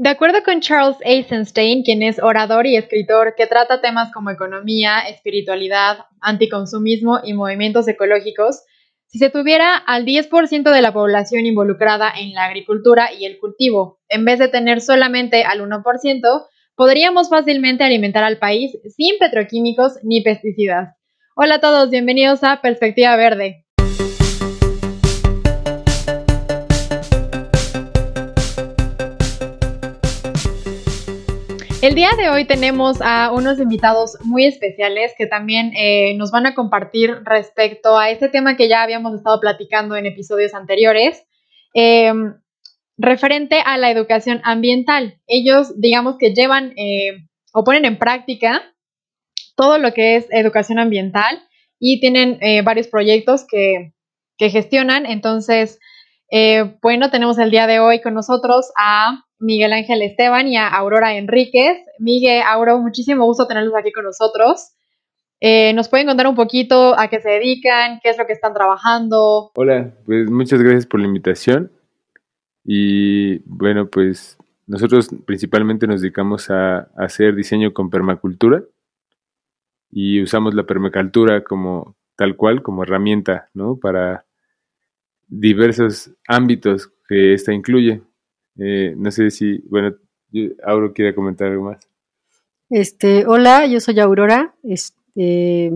De acuerdo con Charles Eisenstein, quien es orador y escritor que trata temas como economía, espiritualidad, anticonsumismo y movimientos ecológicos, si se tuviera al 10% de la población involucrada en la agricultura y el cultivo, en vez de tener solamente al 1%, podríamos fácilmente alimentar al país sin petroquímicos ni pesticidas. Hola a todos, bienvenidos a Perspectiva Verde. El día de hoy tenemos a unos invitados muy especiales que también eh, nos van a compartir respecto a este tema que ya habíamos estado platicando en episodios anteriores, em, referente a la educación ambiental. Ellos, digamos que llevan eh, o ponen en práctica todo lo que es educación ambiental y tienen eh, varios proyectos que, que gestionan. Entonces, bueno, tenemos el día de hoy con nosotros a Miguel Ángel Esteban y a Aurora Enríquez. Miguel, Auro, muchísimo gusto tenerlos aquí con nosotros. Eh, ¿Nos pueden contar un poquito a qué se dedican, qué es lo que están trabajando? Hola, pues muchas gracias por la invitación. Y bueno, pues nosotros principalmente nos dedicamos a, hacer diseño con permacultura y usamos la permacultura como tal cual, como herramienta, ¿no? Para diversos ámbitos que esta incluye. Eh, no sé si, bueno, Auro quiere comentar algo más. Este, hola, yo soy Aurora. Este,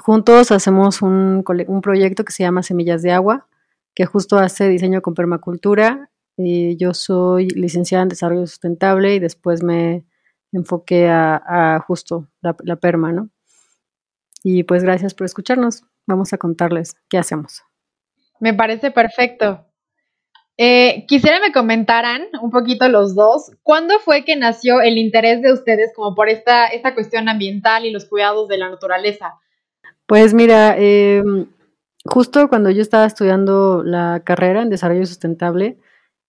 juntos hacemos un, un, proyecto que se llama Semillas de Agua, que justo hace diseño con permacultura. Eh, yo soy licenciada en desarrollo sustentable y después me enfoqué a, justo la, la perma, ¿no? Y pues gracias por escucharnos. Vamos a contarles qué hacemos. Me parece perfecto. Eh, quisiera me comentaran un poquito los dos, ¿cuándo fue que nació el interés de ustedes como por esta, esta cuestión ambiental y los cuidados de la naturaleza? Pues mira, em, justo cuando yo estaba estudiando la carrera en desarrollo sustentable,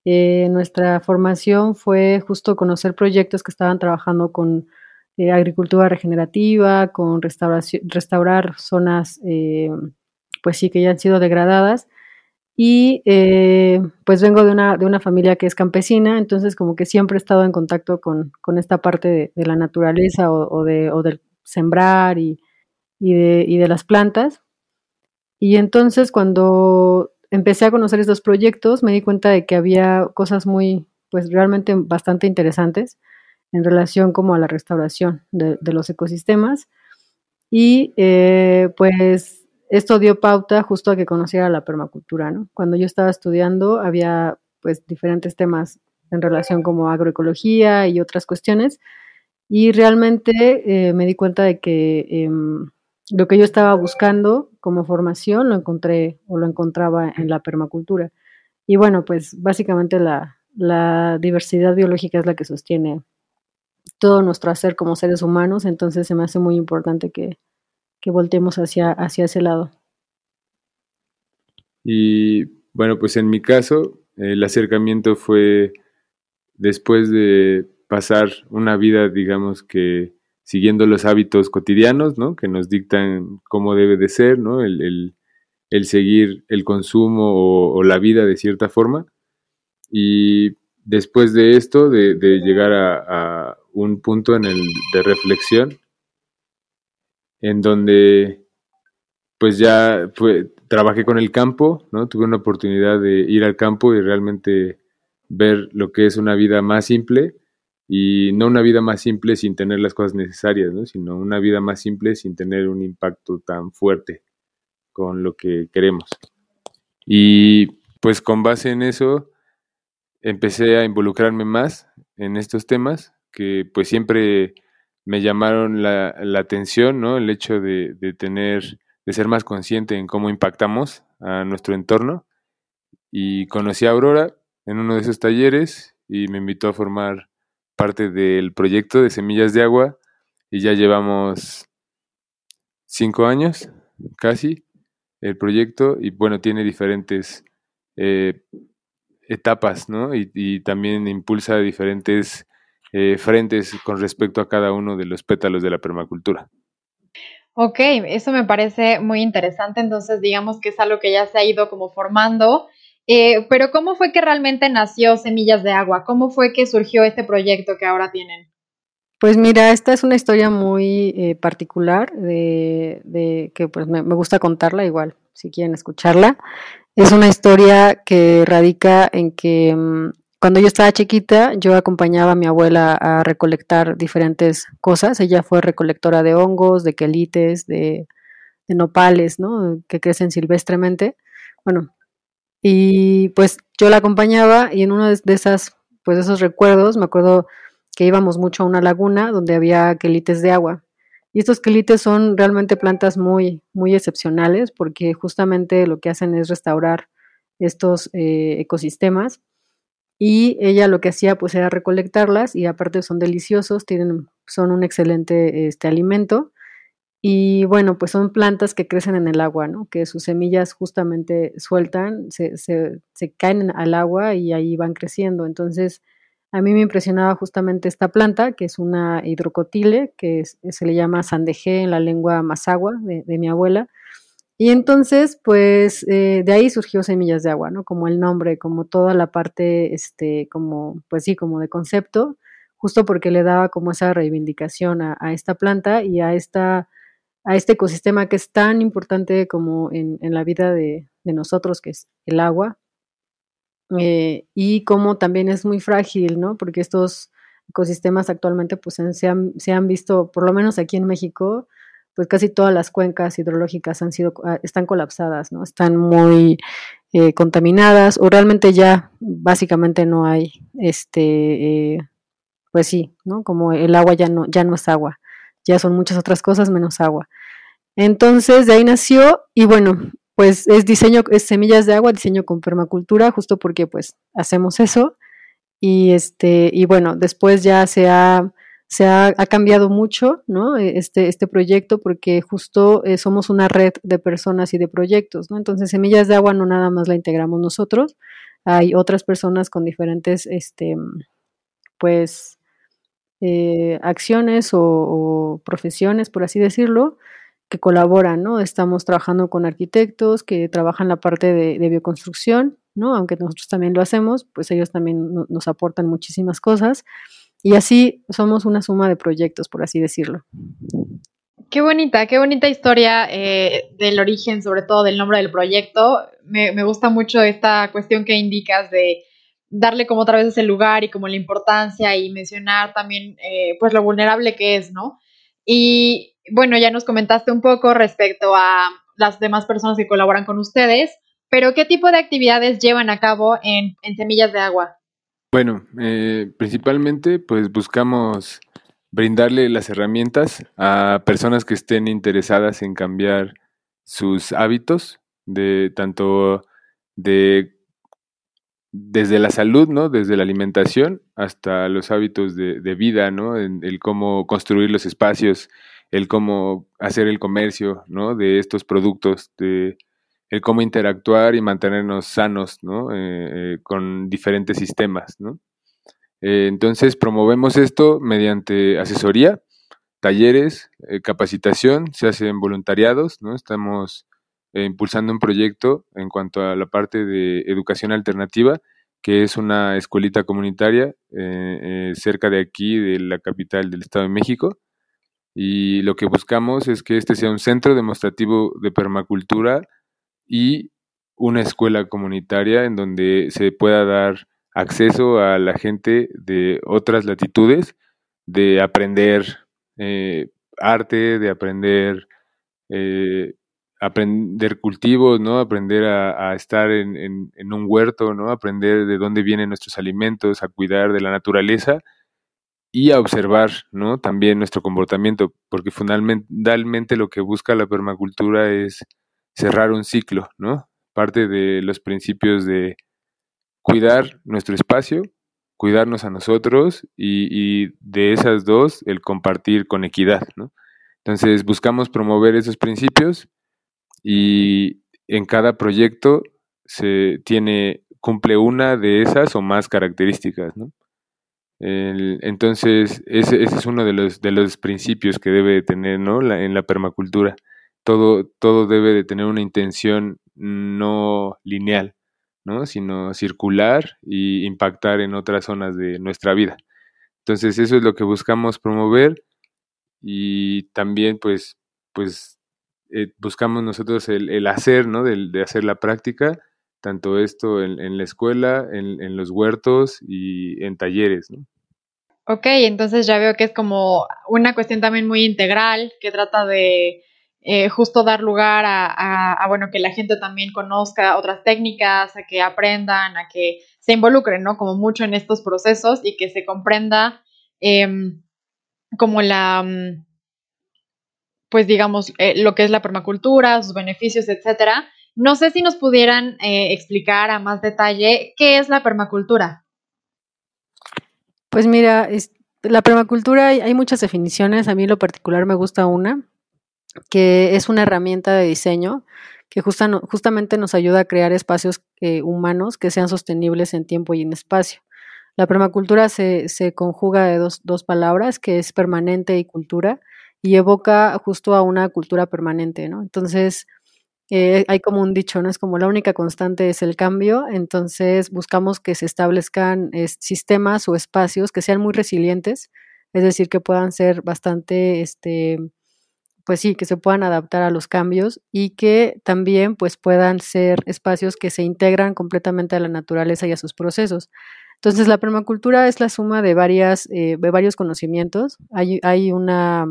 eh, nuestra formación fue justo conocer proyectos que estaban trabajando con eh, agricultura regenerativa, con restauración, restaurar zonas, pues sí, que ya han sido degradadas y eh, pues vengo de una, de una familia que es campesina, entonces como que siempre he estado en contacto con, esta parte de, la naturaleza o, de, o, del sembrar y, de, y de las plantas. Y entonces cuando empecé a conocer estos proyectos me di cuenta de que había cosas muy, pues realmente bastante interesantes en relación como a la restauración de, los ecosistemas. Y eh, pues esto dio pauta justo a que conociera la permacultura, ¿no? Cuando yo estaba estudiando había pues diferentes temas en relación como agroecología y otras cuestiones y realmente eh, me di cuenta de que em, lo que yo estaba buscando como formación lo encontré o lo encontraba en la permacultura. Y bueno, pues básicamente la, diversidad biológica es la que sostiene todo nuestro hacer como seres humanos, entonces se me hace muy importante que, que volteemos hacia, hacia ese lado. Y bueno, pues en mi caso, el acercamiento fue después de pasar una vida, digamos que siguiendo los hábitos cotidianos, ¿no? Que nos dictan cómo debe de ser, ¿no? El, seguir el consumo o, la vida de cierta forma. Y después de esto, de, llegar a, un punto en el, de reflexión, en donde pues ya trabajé con el campo, ¿no? Tuve una oportunidad de ir al campo y realmente ver lo que es una vida más simple y no una vida más simple sin tener las cosas necesarias, ¿no? Sino una vida más simple sin tener un impacto tan fuerte con lo que queremos. Y pues con base en eso empecé a involucrarme más en estos temas que pues siempre me llamaron la, atención, ¿no? El hecho de, tener, de ser más consciente en cómo impactamos a nuestro entorno. Y conocí a Aurora en uno de esos talleres y me invitó a formar parte del proyecto de Semillas de Agua y ya llevamos cinco años casi el proyecto y bueno, tiene diferentes eh, etapas, ¿no? Y, y, también impulsa diferentes eh, frentes con respecto a cada uno de los pétalos de la permacultura. Ok, eso me parece muy interesante. Entonces, digamos que es algo que ya se ha ido como formando. Eh, pero ¿cómo fue que realmente nació Semillas de Agua? ¿Cómo fue que surgió este proyecto que ahora tienen? Pues mira, esta es una historia muy eh, particular de, que pues me, gusta contarla igual, si quieren escucharla. Es una historia que radica en que mm, cuando yo estaba chiquita, yo acompañaba a mi abuela a recolectar diferentes cosas. Ella fue recolectora de hongos, de quelites, de, nopales, ¿no? Que crecen silvestremente. Bueno, y pues yo la acompañaba y en uno de esas, pues esos recuerdos, me acuerdo que íbamos mucho a una laguna donde había quelites de agua. Y estos quelites son realmente plantas muy, muy excepcionales porque justamente lo que hacen es restaurar estos eh, ecosistemas. Y ella lo que hacía pues era recolectarlas y aparte son deliciosos, tienen, son un excelente este, alimento. Y bueno, pues son plantas que crecen en el agua, ¿no? Que sus semillas justamente sueltan, se, se, caen al agua y ahí van creciendo. Entonces, a mí me impresionaba justamente esta planta, que es una hidrocotile, que se le llama sandejé en la lengua mazagua de, mi abuela. Y entonces, pues eh, de ahí surgió Semillas de Agua, ¿no? Como el nombre, como toda la parte, este, como, pues sí, como de concepto, justo porque le daba como esa reivindicación a, esta planta y a, esta, a este ecosistema que es tan importante como en, la vida de, de nosotros, que es el agua, eh, y como también es muy frágil, ¿no? Porque estos ecosistemas actualmente pues se han, se han visto, por lo menos aquí en México, pues casi todas las cuencas hidrológicas han sido, ah, están colapsadas, ¿no? Están muy eh, contaminadas o realmente ya básicamente no hay, este, eh, pues sí, ¿no? Como el agua ya no, ya no es agua, ya son muchas otras cosas menos agua. Entonces de ahí nació y bueno, pues es diseño, es semillas de agua, diseño con permacultura, justo porque pues hacemos eso. Y este, y bueno, después ya se ha, se ha, cambiado mucho. E, este, este proyecto, porque justo eh, somos una red de personas y de proyectos, ¿no? Entonces, semillas de agua no nada más la integramos nosotros, hay otras personas con diferentes, este, pues, eh, acciones o profesiones, por así decirlo, que colaboran, ¿no? Estamos trabajando con arquitectos que trabajan la parte de, bioconstrucción, ¿no? Aunque nosotros también lo hacemos, pues ellos también nos aportan muchísimas cosas. Y así somos una suma de proyectos, por así decirlo. Qué bonita, qué bonita historia eh, del origen, sobre todo del nombre del proyecto. Me, gusta mucho esta cuestión que indicas de darle como otra vez ese lugar y como la importancia y mencionar también eh, pues lo vulnerable que es, ¿no? Y bueno, ya nos comentaste un poco respecto a las demás personas que colaboran con ustedes, pero ¿qué tipo de actividades llevan a cabo en, Semillas de Agua? Bueno, eh, principalmente pues buscamos brindarle las herramientas a personas que estén interesadas en cambiar sus hábitos, de tanto de desde la salud, ¿no? Desde la alimentación hasta los hábitos de, vida, ¿no? el cómo construir los espacios el cómo hacer el comercio, ¿no? De estos productos, de el cómo interactuar y mantenernos sanos, ¿no? Eh, eh, con diferentes sistemas, ¿no? Eh, entonces promovemos esto mediante asesoría, talleres, capacitación, se hacen voluntariados, ¿no? Estamos impulsando un proyecto en cuanto a la parte de educación alternativa, que es una escuelita comunitaria cerca de aquí, de la capital del Estado de México, y lo que buscamos es que este sea un centro demostrativo de permacultura y una escuela comunitaria en donde se pueda dar acceso a la gente de otras latitudes de aprender eh, arte, de aprender eh, aprender cultivos, ¿no? Aprender a, estar en, en, un huerto, ¿no? Aprender de dónde vienen nuestros alimentos, a cuidar de la naturaleza y a observar, ¿no? También nuestro comportamiento, porque fundamentalmente lo que busca la permacultura es cerrar un ciclo, ¿no? Parte de los principios de cuidar nuestro espacio, cuidarnos a nosotros y, de esas dos el compartir con equidad, ¿no? Entonces buscamos promover esos principios y en cada proyecto se tiene cumple una de esas o más características, ¿no? entonces, ese, es uno de los, de los principios que debe tener ¿no? en la permacultura. Todo, todo debe de tener una intención no lineal, ¿no? Sino circular y impactar en otras zonas de nuestra vida. Entonces eso es lo que buscamos promover y también pues, pues eh, buscamos nosotros el, hacer, ¿no? De, hacer la práctica, tanto esto en, la escuela, en, los huertos y en talleres, ¿no? Ok, entonces ya veo que es como una cuestión también muy integral, que trata de eh, justo dar lugar a, bueno, que la gente también conozca otras técnicas, a que aprendan, a que se involucren, ¿no? Como mucho en estos procesos y que se comprenda em, como la, mm, pues digamos, eh, lo que es la permacultura, sus beneficios, etcétera. No sé si nos pudieran eh, explicar a más detalle qué es la permacultura. Pues mira, la permacultura hay, muchas definiciones. A mí en lo particular me gusta una, que es una herramienta de diseño que justamente nos ayuda a crear espacios eh, humanos que sean sostenibles en tiempo y en espacio. La permacultura se, conjuga de dos, palabras, que es permanente y cultura, y evoca justo a una cultura permanente, ¿no? Entonces, eh, hay como un dicho, ¿no? Es como la única constante es el cambio, entonces buscamos que se establezcan sistemas o espacios que sean muy resilientes, es decir, que puedan ser bastante, este, pues sí, que se puedan adaptar a los cambios y que también pues puedan ser espacios que se integran completamente a la naturaleza y a sus procesos. Entonces, la permacultura es la suma de varias, eh, de varios conocimientos. Hay, hay una,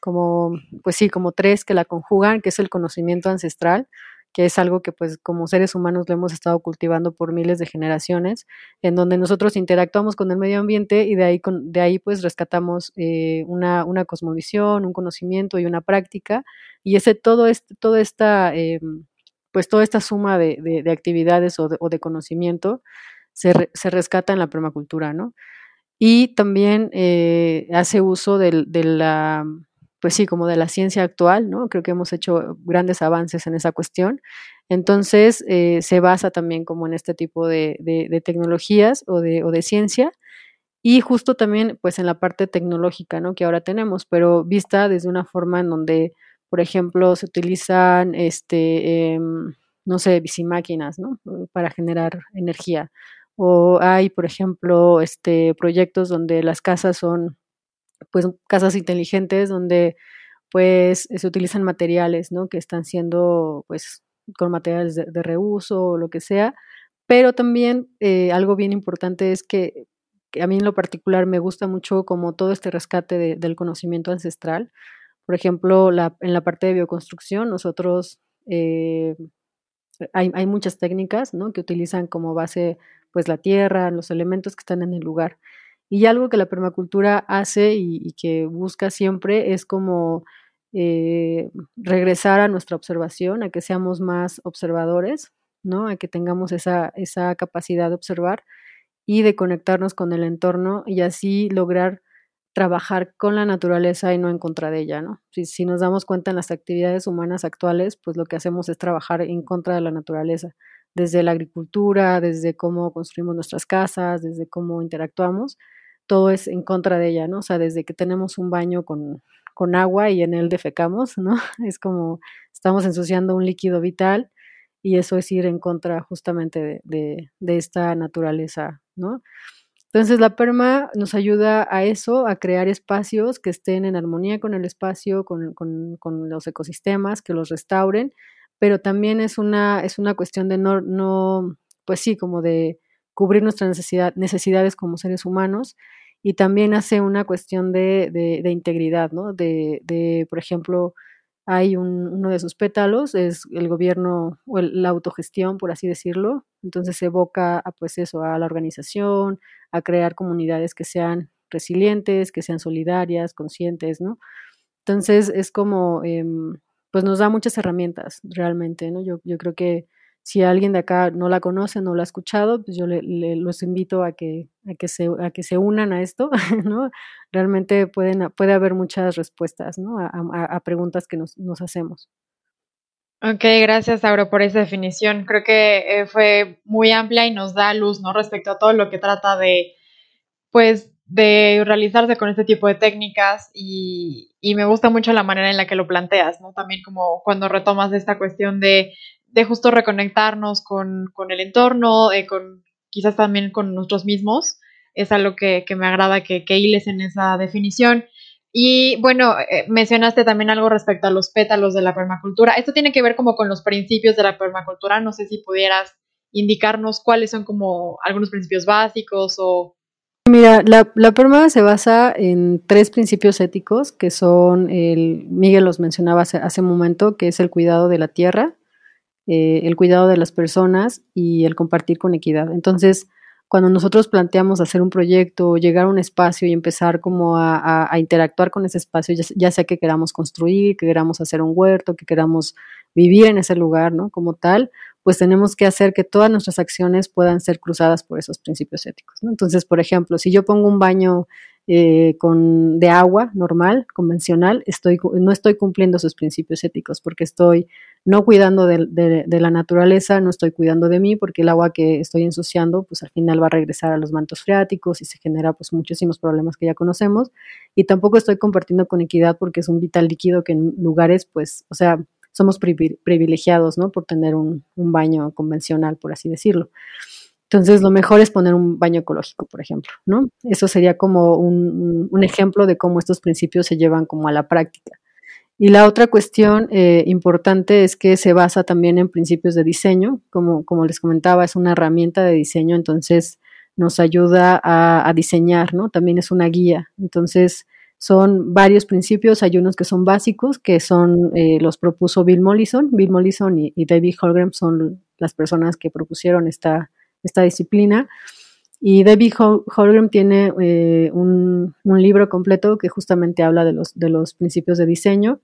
como, pues sí, como tres que la conjugan, que es el conocimiento ancestral, que es algo que pues como seres humanos lo hemos estado cultivando por miles de generaciones, en donde nosotros interactuamos con el medio ambiente y de ahí, de ahí pues rescatamos eh, una, una, cosmovisión, un conocimiento y una práctica, y ese todo este, toda esta, eh, pues toda esta suma de, de, actividades o de, conocimiento se, se, rescata en la permacultura, ¿no? Y también eh, hace uso de la pues sí, como de la ciencia actual, ¿no? Creo que hemos hecho grandes avances en esa cuestión. Entonces, eh, se basa también como en este tipo de, tecnologías o de, ciencia y justo también pues en la parte tecnológica, ¿no? Que ahora tenemos, pero vista desde una forma en donde, por ejemplo, se utilizan, este, em, no sé, bicimáquinas, ¿no? Para generar energía. O hay, por ejemplo, este, proyectos donde las casas son pues casas inteligentes donde pues se utilizan materiales, ¿no? Que están siendo pues con materiales de, reuso o lo que sea, pero también eh, algo bien importante es que, a mí en lo particular me gusta mucho como todo este rescate del conocimiento ancestral. Por ejemplo, la, en la parte de bioconstrucción, nosotros eh, hay, hay, muchas técnicas ¿no? que utilizan como base pues la tierra, los elementos que están en el lugar. Y algo que la permacultura hace y, que busca siempre es como eh, regresar a nuestra observación, a que seamos más observadores, ¿no? A que tengamos esa, esa capacidad de observar y de conectarnos con el entorno y así lograr trabajar con la naturaleza y no en contra de ella, ¿no? Si, si, nos damos cuenta en las actividades humanas actuales, pues lo que hacemos es trabajar en contra de la naturaleza, desde la agricultura, desde cómo construimos nuestras casas, desde cómo interactuamos, todo es en contra de ella, ¿no? O sea, desde que tenemos un baño con, agua y en él defecamos, ¿no? Es como estamos ensuciando un líquido vital y eso es ir en contra justamente de, esta naturaleza, ¿no? Entonces la perma nos ayuda a eso, a crear espacios que estén en armonía con el espacio, con, los ecosistemas, que los restauren, pero también es una, es una cuestión de no, no, pues sí, como de cubrir nuestras necesidad, necesidades como seres humanos y también hace una cuestión de, de, integridad, ¿no? De, de, por ejemplo, hay un, uno de sus pétalos, es el gobierno o la autogestión, por así decirlo, entonces evoca a, pues eso, a la organización, a crear comunidades que sean resilientes, que sean solidarias, conscientes, ¿no? Entonces es como, em, pues nos da muchas herramientas realmente, ¿no? Yo, yo creo que si alguien de acá no la conoce, no la ha escuchado, pues yo le, los invito a que, a, que se, a que se unan a esto, ¿no? Realmente pueden, puede haber muchas respuestas, ¿no? A, preguntas que nos, nos, hacemos. Ok, gracias, Auro, por esa definición. Creo que eh, fue muy amplia y nos da luz, ¿no? Respecto a todo lo que trata de, pues, de realizarse con este tipo de técnicas y, y, me gusta mucho la manera en la que lo planteas, ¿no? También como cuando retomas esta cuestión de de justo reconectarnos con, con el entorno, eh, con quizás también con nosotros mismos. Es algo que, que me agrada que, que hiles en esa definición. Y bueno, eh, mencionaste también algo respecto a los pétalos de la permacultura. Esto tiene que ver como con los principios de la permacultura. No sé si pudieras indicarnos cuáles son como algunos principios básicos o... Mira, la, la perma se basa en tres principios éticos que son, el, Miguel los mencionaba hace, hace un momento, que es el cuidado de la tierra, eh, el cuidado de las personas y el compartir con equidad. Entonces, cuando nosotros planteamos hacer un proyecto, llegar a un espacio y empezar como a, interactuar con ese espacio, ya, sea que queramos construir, que queramos hacer un huerto, que queramos vivir en ese lugar, ¿no? Como tal, pues tenemos que hacer que todas nuestras acciones puedan ser cruzadas por esos principios éticos. Entonces, por ejemplo, si yo pongo un baño eh, con, de agua normal, convencional, estoy, no estoy cumpliendo sus principios éticos porque estoy no cuidando de, la naturaleza, no estoy cuidando de mí porque el agua que estoy ensuciando, pues al final va a regresar a los mantos freáticos y se genera pues muchísimos problemas que ya conocemos y tampoco estoy compartiendo con equidad porque es un vital líquido que en lugares pues, o sea, somos privilegiados, ¿no? Por tener un, un baño convencional, por así decirlo. Entonces, lo mejor es poner un baño ecológico, por ejemplo, ¿no? Eso sería como un, ejemplo de cómo estos principios se llevan como a la práctica. Y la otra cuestión eh, importante es que se basa también en principios de diseño, como, como les comentaba, es una herramienta de diseño, entonces nos ayuda a, diseñar, ¿no? También es una guía. Entonces, son varios principios, hay unos que son básicos, que son, eh, los propuso Bill Mollison. Bill Mollison y, David Holgram son las personas que propusieron esta, esta disciplina. Y Debbie Holgram tiene eh, un, libro completo que justamente habla de los, de los principios de diseño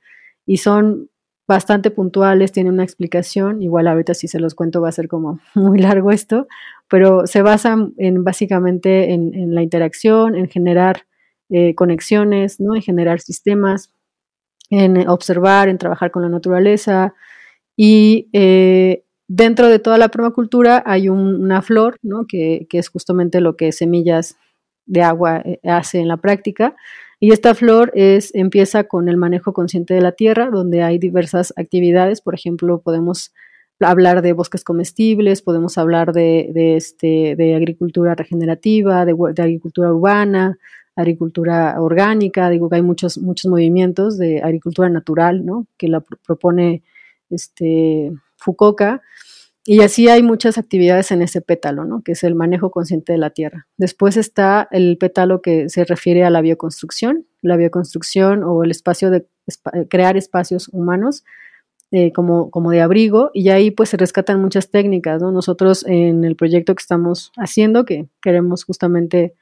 y son bastante puntuales, tiene una explicación, igual ahorita si se los cuento va a ser como muy largo esto, pero se basa en básicamente en, la interacción, en generar eh, conexiones, ¿no? en generar sistemas, en observar, en trabajar con la naturaleza y eh, Dentro de toda la permacultura hay una flor, ¿no? que, es justamente lo que semillas de agua eh, hace en la práctica. Y esta flor es, empieza con el manejo consciente de la tierra, donde hay diversas actividades. Por ejemplo, podemos hablar de bosques comestibles, podemos hablar de, este, de agricultura regenerativa, de, agricultura urbana, agricultura orgánica. Digo que hay muchos, muchos movimientos de agricultura natural, ¿no? que la propone este, Fukuoka. Y así hay muchas actividades en ese pétalo, ¿no? que es el manejo consciente de la tierra. Después está el pétalo que se refiere a la bioconstrucción, la bioconstrucción o el espacio de crear espacios humanos eh, como, como de abrigo, y ahí pues se rescatan muchas técnicas. ¿no? Nosotros en el proyecto que estamos haciendo, que queremos justamente,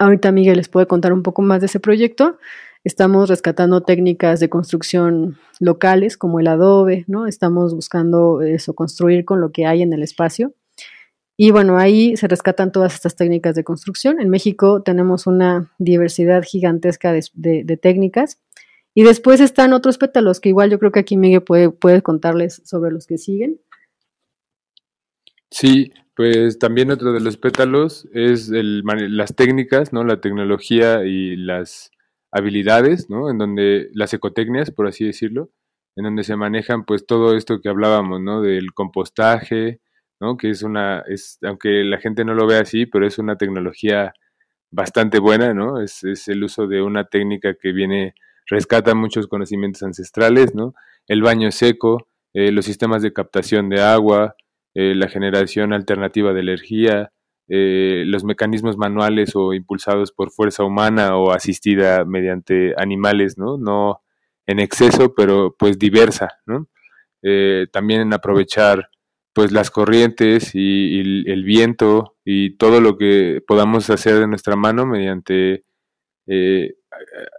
ahorita Miguel les puede contar un poco más de ese proyecto, Estamos rescatando técnicas de construcción locales como el adobe, ¿no? Estamos buscando eso, construir con lo que hay en el espacio. Y bueno, ahí se rescatan todas estas técnicas de construcción. En México tenemos una diversidad gigantesca de, técnicas. Y después están otros pétalos que igual yo creo que aquí Miguel puede, puede contarles sobre los que siguen. Sí, pues también otro de los pétalos es el, las técnicas, ¿no? La tecnología y las habilidades, ¿no? En donde las ecotecnias, por así decirlo, en donde se manejan pues todo esto que hablábamos, ¿no? Del compostaje, ¿no? Que es una, es, aunque la gente no lo vea así, pero es una tecnología bastante buena, ¿no? Es, el uso de una técnica que viene, rescata muchos conocimientos ancestrales, ¿no? El baño seco, eh, los sistemas de captación de agua, eh, la generación alternativa de energía, eh, los mecanismos manuales o impulsados por fuerza humana o asistida mediante animales, ¿no? No en exceso, pero pues diversa, ¿no? Eh, también en aprovechar pues las corrientes y, el viento y todo lo que podamos hacer de nuestra mano mediante eh,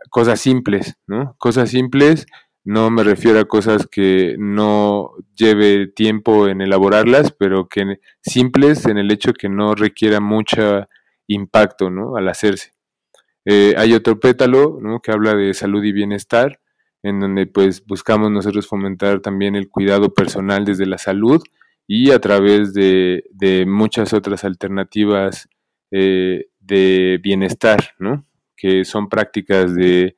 cosas simples, ¿no? Cosas simples no me refiero a cosas que no lleve tiempo en elaborarlas, pero que simples en el hecho que no requiera mucho impacto ¿no? al hacerse. Eh, hay otro pétalo ¿no? que habla de salud y bienestar, en donde pues buscamos nosotros fomentar también el cuidado personal desde la salud y a través de, muchas otras alternativas eh, de bienestar, ¿no? que son prácticas de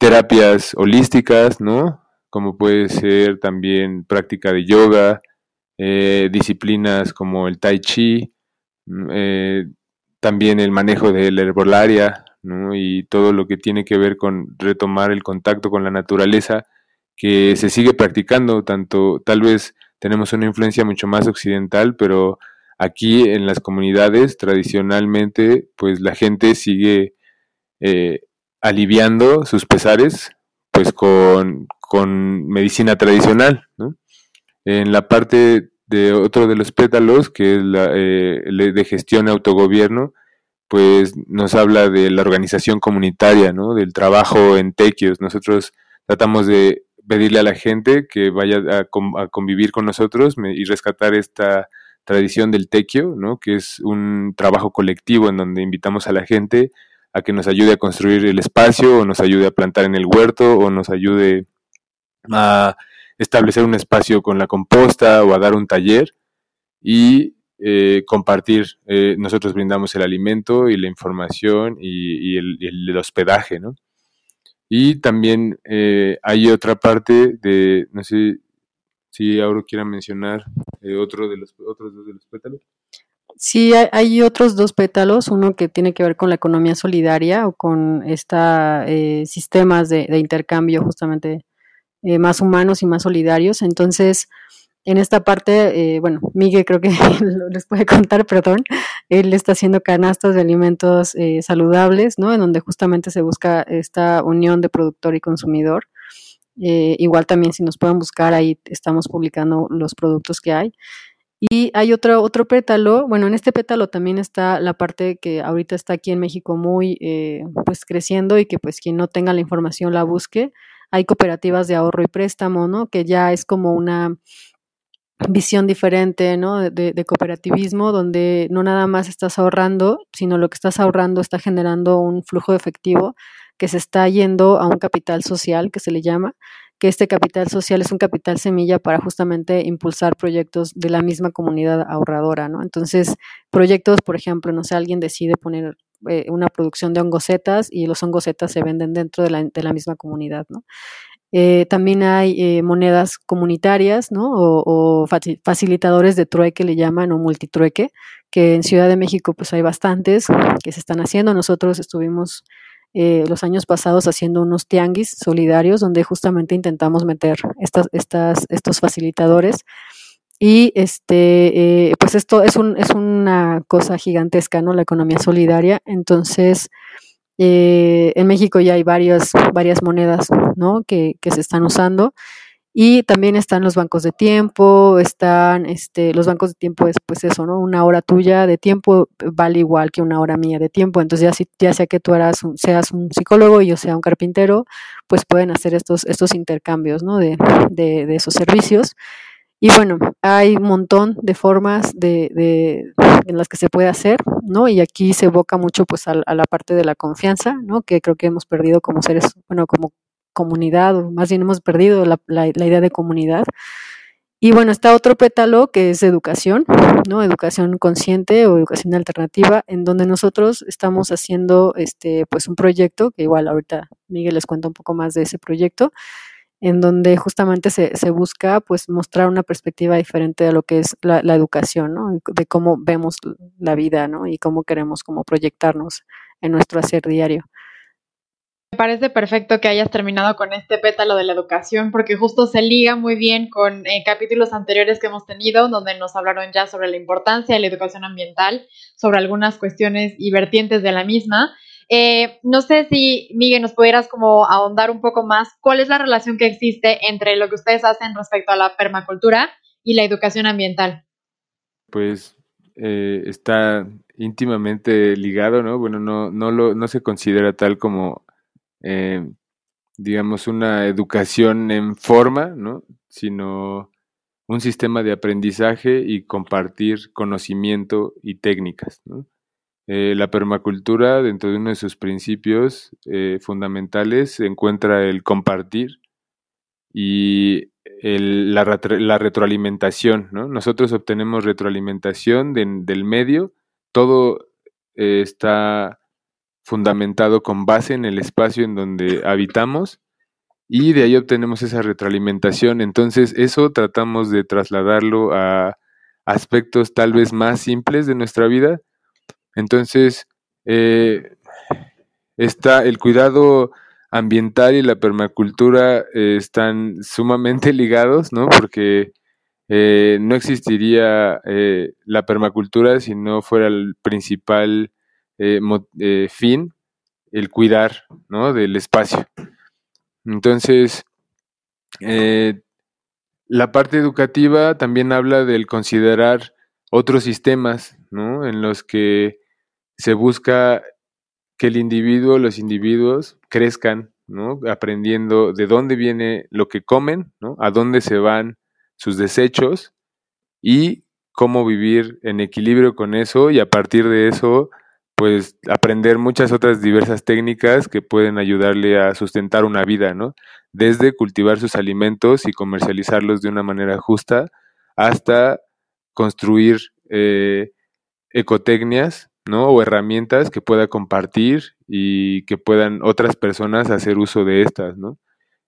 terapias holísticas, ¿no? como puede ser también práctica de yoga, eh, disciplinas como el tai chi, mm, eh, también el manejo de la herbolaria y todo lo que tiene que ver con retomar el contacto con la naturaleza que se sigue practicando, tanto tal vez tenemos una influencia mucho más occidental, pero aquí en las comunidades tradicionalmente pues la gente sigue eh, aliviando sus pesares pues con, medicina tradicional. En la parte de otro de los pétalos, que es la eh, de gestión y autogobierno, pues nos habla de la organización comunitaria, ¿no? del trabajo en tequios. Nosotros tratamos de pedirle a la gente que vaya a, convivir con nosotros y rescatar esta tradición del tequio, ¿no? que es un trabajo colectivo en donde invitamos a la gente a que nos ayude a construir el espacio o nos ayude a plantar en el huerto o nos ayude a establecer un espacio con la composta o a dar un taller y eh, compartir. Eh, nosotros brindamos el alimento y la información y, el, hospedaje, ¿no? Y también eh, hay otra parte de, no sé si ahora quiera mencionar otro de los otros dos de los pétalos. Sí, hay, otros dos pétalos, uno que tiene que ver con la economía solidaria o con estos sistemas de, intercambio justamente más humanos y más solidarios. Entonces, en esta parte, eh, bueno, Miguel creo que les puede contar, perdón, él está haciendo canastas de alimentos eh, saludables, ¿no? En donde justamente se busca esta unión de productor y consumidor. Eh, igual también si nos pueden buscar, ahí estamos publicando los productos que hay. Y hay otro, otro pétalo, bueno, en este pétalo también está la parte que ahorita está aquí en México muy, pues creciendo y que pues quien no tenga la información la busque. Hay cooperativas de ahorro y préstamo, ¿no? Que ya es como una visión diferente, ¿no? De, cooperativismo, donde no nada más estás ahorrando, sino lo que estás ahorrando está generando un flujo de efectivo que se está yendo a un capital social, que se le llama, que este capital social es un capital semilla para justamente impulsar proyectos de la misma comunidad ahorradora, ¿no? Entonces, proyectos, por ejemplo, no sé, alguien decide poner eh, una producción de hongosetas y los hongosetas se venden dentro de la, de la misma comunidad, ¿no? Eh, también hay eh, monedas comunitarias, ¿no? O, facilitadores de trueque le llaman, o multitrueque, que en Ciudad de México pues hay bastantes que se están haciendo. Nosotros estuvimos eh, los años pasados haciendo unos tianguis solidarios donde justamente intentamos meter estas, estas, estos facilitadores. Y este, pues esto es, un, es una cosa gigantesca, ¿no? La economía solidaria. Entonces, eh, en México ya hay varias, varias monedas ¿no? que, que, se están usando. Y también están los bancos de tiempo, están este, los bancos de tiempo es pues eso, ¿no? Una hora tuya de tiempo vale igual que una hora mía de tiempo. Entonces ya, si, ya sea que tú eras seas un psicólogo y yo sea un carpintero, pues pueden hacer estos, estos intercambios ¿no? de, de, de esos servicios. Y bueno, hay un montón de formas de, de, en las que se puede hacer, ¿no? Y aquí se evoca mucho pues a, la parte de la confianza, ¿no? Que creo que hemos perdido como seres, bueno, como comunidad, o más bien hemos perdido la, la, idea de comunidad. Y bueno, está otro pétalo que es educación, ¿no? Educación consciente o educación alternativa, en donde nosotros estamos haciendo este, pues un proyecto, que igual ahorita Miguel les cuenta un poco más de ese proyecto, en donde justamente se, se, busca pues mostrar una perspectiva diferente de lo que es la, educación, ¿no? De cómo vemos la vida, ¿no? Y cómo queremos como proyectarnos en nuestro hacer diario. Me parece perfecto que hayas terminado con este pétalo de la educación porque justo se liga muy bien con eh, capítulos anteriores que hemos tenido donde nos hablaron ya sobre la importancia de la educación ambiental, sobre algunas cuestiones y vertientes de la misma eh, no sé si, Miguel, nos pudieras como ahondar un poco más cuál es la relación que existe entre lo que ustedes hacen respecto a la permacultura y la educación ambiental. Pues eh, está íntimamente ligado, ¿no? Bueno, no, no, lo, no se considera tal como, eh, digamos, una educación en forma, ¿no? Sino un sistema de aprendizaje y compartir conocimiento y técnicas. Eh, la permacultura, dentro de uno de sus principios eh, fundamentales, encuentra el compartir y la, retroalimentación. Nosotros obtenemos retroalimentación del medio, todo está fundamentado con base en el espacio en donde habitamos y de ahí obtenemos esa retroalimentación. Entonces, eso tratamos de trasladarlo a aspectos tal vez más simples de nuestra vida. Entonces, eh, está el cuidado ambiental y la permacultura eh, están sumamente ligados, ¿no? Porque eh, no existiría la permacultura si no fuera el principal fin el cuidar, ¿no? Del espacio. Entonces, eh, la parte educativa también habla del considerar otros sistemas, ¿no? En los que se busca que el individuo, los individuos crezcan, ¿no? Aprendiendo de dónde viene lo que comen, ¿no? A dónde se van sus desechos y cómo vivir en equilibrio con eso y a partir de eso pues aprender muchas otras diversas técnicas que pueden ayudarle a sustentar una vida, ¿no? Desde cultivar sus alimentos y comercializarlos de una manera justa hasta construir eh, ecotecnias, ¿no? O herramientas que pueda compartir y que puedan otras personas hacer uso de estas, ¿no?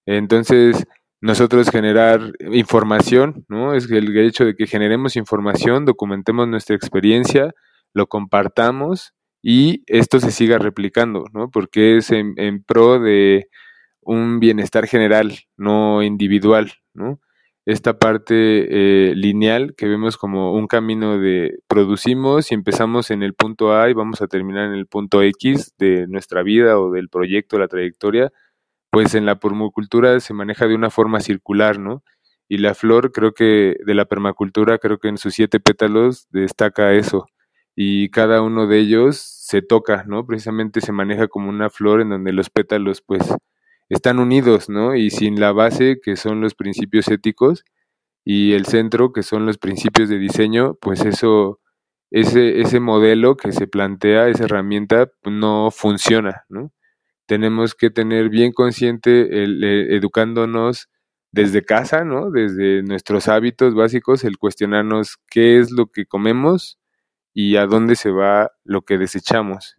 Entonces, nosotros generar información, ¿no? Es el hecho de que generemos información, documentemos nuestra experiencia, lo compartamos y esto se siga replicando, ¿no? Porque es en, pro de un bienestar general, no individual, ¿no? Esta parte eh, lineal que vemos como un camino de producimos y empezamos en el punto A y vamos a terminar en el punto X de nuestra vida o del proyecto, la trayectoria, pues en la permacultura se maneja de una forma circular, ¿no? Y la flor, creo que de la permacultura, creo que en sus siete pétalos destaca eso, y cada uno de ellos se toca, ¿no? Precisamente se maneja como una flor en donde los pétalos pues están unidos, ¿no? Y sin la base que son los principios éticos y el centro que son los principios de diseño, pues eso ese ese modelo que se plantea, esa herramienta no funciona, ¿no? Tenemos que tener bien consciente el, eh, educándonos desde casa, ¿no? Desde nuestros hábitos básicos, el cuestionarnos qué es lo que comemos, y a dónde se va lo que desechamos.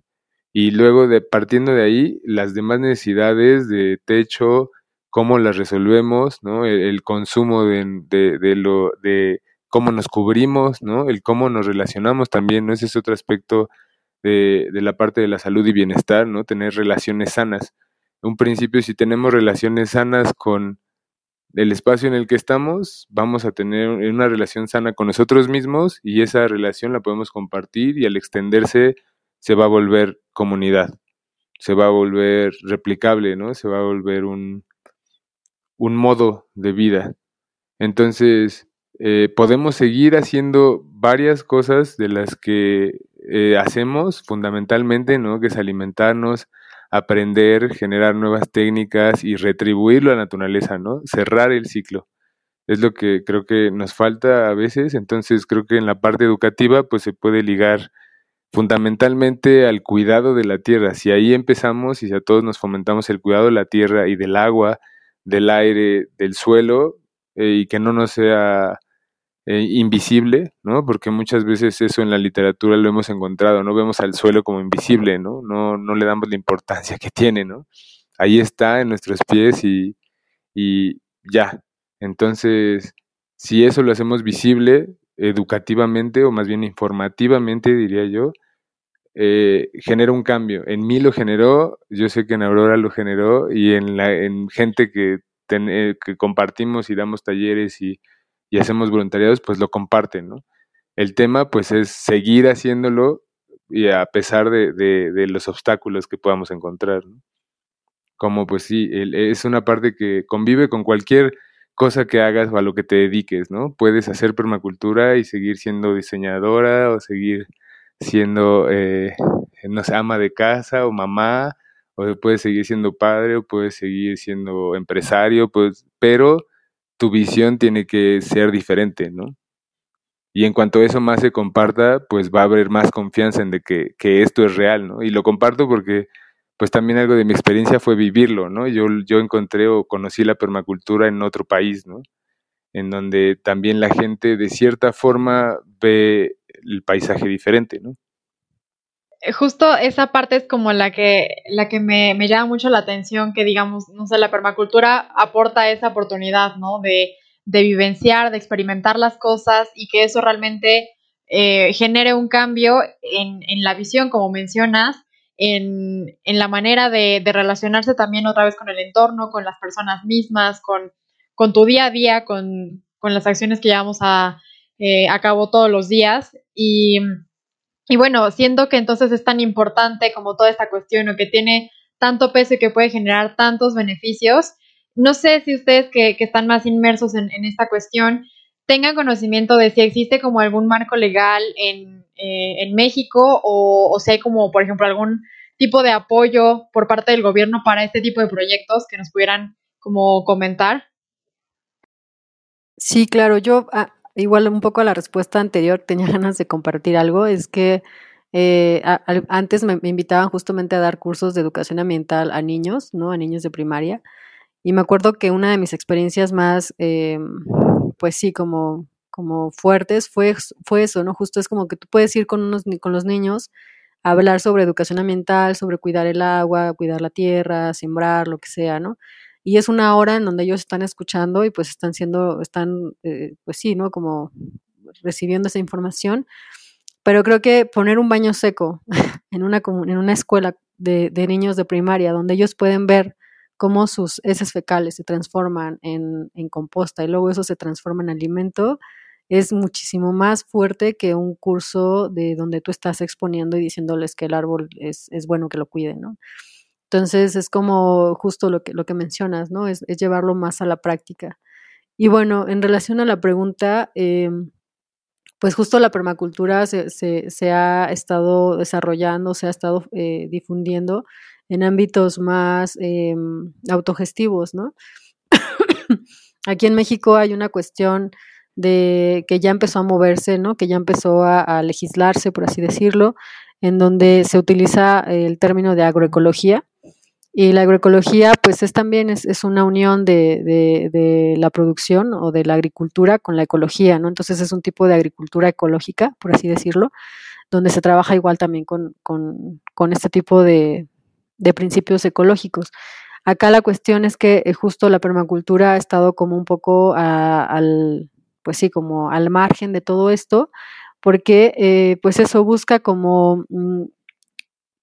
Y luego de partiendo de ahí, las demás necesidades de techo, cómo las resolvemos, ¿no? El, consumo de, de, lo de cómo nos cubrimos, ¿no? El cómo nos relacionamos también, ¿no? Ese es otro aspecto de, de la parte de la salud y bienestar, ¿no? Tener relaciones sanas. Un principio, si tenemos relaciones sanas con el espacio en el que estamos, vamos a tener una relación sana con nosotros mismos y esa relación la podemos compartir y al extenderse se va a volver comunidad, se va a volver replicable, ¿no? Se va a volver un, un modo de vida. Entonces, eh, podemos seguir haciendo varias cosas de las que eh, hacemos fundamentalmente, ¿no? Que es alimentarnos, aprender, generar nuevas técnicas y retribuirlo a la naturaleza, ¿no? Cerrar el ciclo. Es lo que creo que nos falta a veces, entonces creo que en la parte educativa pues se puede ligar fundamentalmente al cuidado de la tierra. Si ahí empezamos y si a todos nos fomentamos el cuidado de la tierra y del agua, del aire, del suelo, eh, y que no nos sea eh, invisible, ¿no? Porque muchas veces eso en la literatura lo hemos encontrado, no vemos al suelo como invisible, ¿no? No, no le damos la importancia que tiene, ¿no? Ahí está en nuestros pies y, y ya. Entonces, si eso lo hacemos visible educativamente o más bien informativamente, diría yo, eh, genera un cambio. En mí lo generó, yo sé que en Aurora lo generó y en, la, en gente que, eh, que compartimos y damos talleres y y hacemos voluntariados, pues lo comparten, ¿no? El tema, pues, es seguir haciéndolo y a pesar de, los obstáculos que podamos encontrar. Como, pues sí, es una parte que convive con cualquier cosa que hagas o a lo que te dediques, ¿no? Puedes hacer permacultura y seguir siendo diseñadora o seguir siendo, eh, no ama de casa o mamá, o puedes seguir siendo padre o puedes seguir siendo empresario, pues, pero tu visión tiene que ser diferente, ¿no? Y en cuanto eso más se comparta, pues va a haber más confianza en de que, esto es real, ¿no? Y lo comparto porque, pues también algo de mi experiencia fue vivirlo, ¿no? Yo, yo encontré o conocí la permacultura en otro país, ¿no? En donde también la gente de cierta forma ve el paisaje diferente, ¿no? Justo esa parte es como la que, la que me, me, llama mucho la atención, que digamos, no sé, la permacultura aporta esa oportunidad, ¿no? De, de vivenciar, de experimentar las cosas y que eso realmente eh, genere un cambio en, en, la visión, como mencionas, en, en la manera de, relacionarse también otra vez con el entorno, con las personas mismas, con, con tu día a día, con, con las acciones que llevamos a, eh, a cabo todos los días. Y y bueno, siento que entonces es tan importante como toda esta cuestión o que tiene tanto peso y que puede generar tantos beneficios. No sé si ustedes que, están más inmersos en, esta cuestión tengan conocimiento de si existe como algún marco legal en, eh, México o, o si hay como, por ejemplo, algún tipo de apoyo por parte del gobierno para este tipo de proyectos que nos pudieran como comentar. Sí, claro, yo ah, igual un poco a la respuesta anterior, tenía ganas de compartir algo, es que eh, antes me, invitaban justamente a dar cursos de educación ambiental a niños, ¿no? A niños de primaria. Y me acuerdo que una de mis experiencias más, eh, pues sí, como, como fuertes fue, fue eso, ¿no? Justo es como que tú puedes ir con, unos, con los niños a hablar sobre educación ambiental, sobre cuidar el agua, cuidar la tierra, sembrar, lo que sea, ¿no? Y es una hora en donde ellos están escuchando y pues están siendo, están, eh, pues sí, ¿no? Como recibiendo esa información. Pero creo que poner un baño seco en una, en una escuela de, niños de primaria, donde ellos pueden ver cómo sus heces fecales se transforman en, en, composta y luego eso se transforma en alimento, es muchísimo más fuerte que un curso de donde tú estás exponiendo y diciéndoles que el árbol es, es bueno que lo cuiden, ¿no? Entonces es como justo lo que, lo que mencionas, ¿no? Es, llevarlo más a la práctica. Y bueno, en relación a la pregunta, eh, pues justo la permacultura se, se, ha estado desarrollando, se ha estado eh, difundiendo en ámbitos más eh, autogestivos, ¿no? Aquí en México hay una cuestión de que ya empezó a moverse, ¿no? Que ya empezó a legislarse, por así decirlo, en donde se utiliza el término de agroecología y la agroecología, pues es también es, es una unión de, de, la producción o de la agricultura con la ecología, ¿no? Entonces es un tipo de agricultura ecológica, por así decirlo, donde se trabaja igual también con, con, con este tipo de, de principios ecológicos. Acá la cuestión es que eh, justo la permacultura ha estado como un poco al, pues sí, como al margen de todo esto, porque eh, pues eso busca como mm,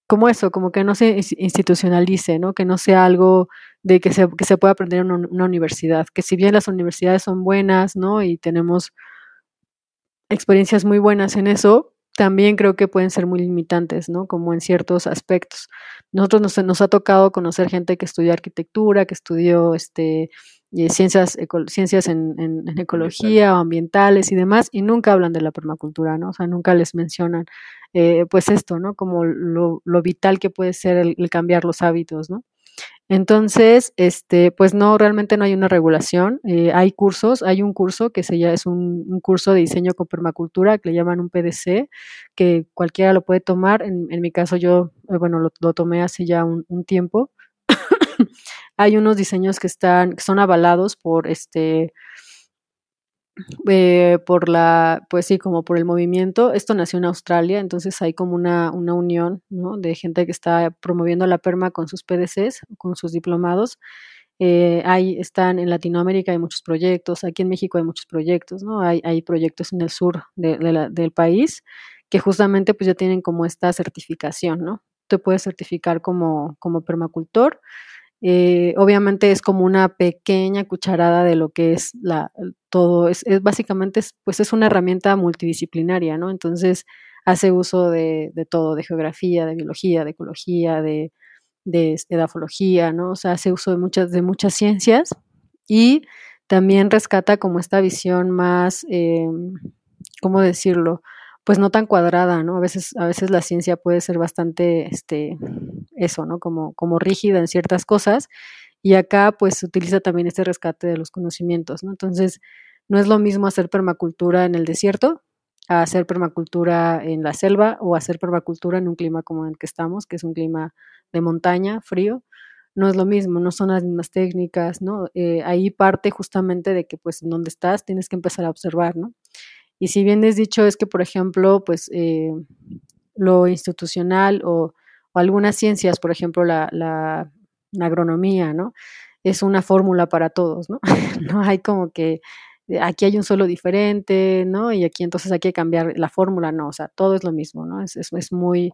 como eso, como que no se institucionalice, ¿no? Que no sea algo de que se, que se pueda aprender en una, universidad, que si bien las universidades son buenas, ¿no? Y tenemos experiencias muy buenas en eso, también creo que pueden ser muy limitantes, ¿no? Como en ciertos aspectos. Nosotros nos, nos ha tocado conocer gente que estudió arquitectura, que estudió este, eh, ciencias, ciencias en, en, ecología o ambientales y demás, y nunca hablan de la permacultura, ¿no? O sea, nunca les mencionan, eh, pues esto, ¿no? Como lo, lo vital que puede ser el, cambiar los hábitos, ¿no? Entonces, este, pues no, realmente no hay una regulación. Eh, hay cursos, hay un curso que se llama, es un, curso de diseño con permacultura que le llaman un PDC, que cualquiera lo puede tomar. En, en mi caso, yo, bueno, lo, lo, tomé hace ya un, un tiempo hay unos diseños que están, que son avalados por este, eh, por la, pues sí, como por el movimiento. Esto nació en Australia, entonces hay como una, una unión ¿no? de gente que está promoviendo la perma con sus PDCs, con sus diplomados. Eh, hay, están en Latinoamérica, hay muchos proyectos, aquí en México hay muchos proyectos, ¿no? Hay, proyectos en el sur del país que justamente pues ya tienen como esta certificación, ¿no? Te puedes certificar como, como permacultor eh, obviamente es como una pequeña cucharada de lo que es la todo, es, básicamente pues es una herramienta multidisciplinaria, ¿no? Entonces hace uso de, todo, de geografía, de biología, de ecología, de, de edafología, ¿no? O sea, hace uso de muchas, de muchas ciencias y también rescata como esta visión más, eh, ¿cómo decirlo? Pues no tan cuadrada, ¿no? A veces, a veces la ciencia puede ser bastante, este, eso, ¿no? Como, como rígida en ciertas cosas. Y acá pues se utiliza también este rescate de los conocimientos, ¿no? Entonces, no es lo mismo hacer permacultura en el desierto hacer permacultura en la selva o hacer permacultura en un clima como el que estamos, que es un clima de montaña, frío. No es lo mismo, no son las mismas técnicas, ¿no? Eh, ahí parte justamente de que pues en donde estás tienes que empezar a observar, ¿no? Y si bien es dicho es que, por ejemplo, pues eh, lo institucional o, algunas ciencias, por ejemplo, la, la, agronomía, ¿no? Es una fórmula para todos, ¿no? no hay como que aquí hay un solo diferente, ¿no? Y aquí entonces hay que cambiar la fórmula, no, o sea, todo es lo mismo, ¿no? Es, es, es muy,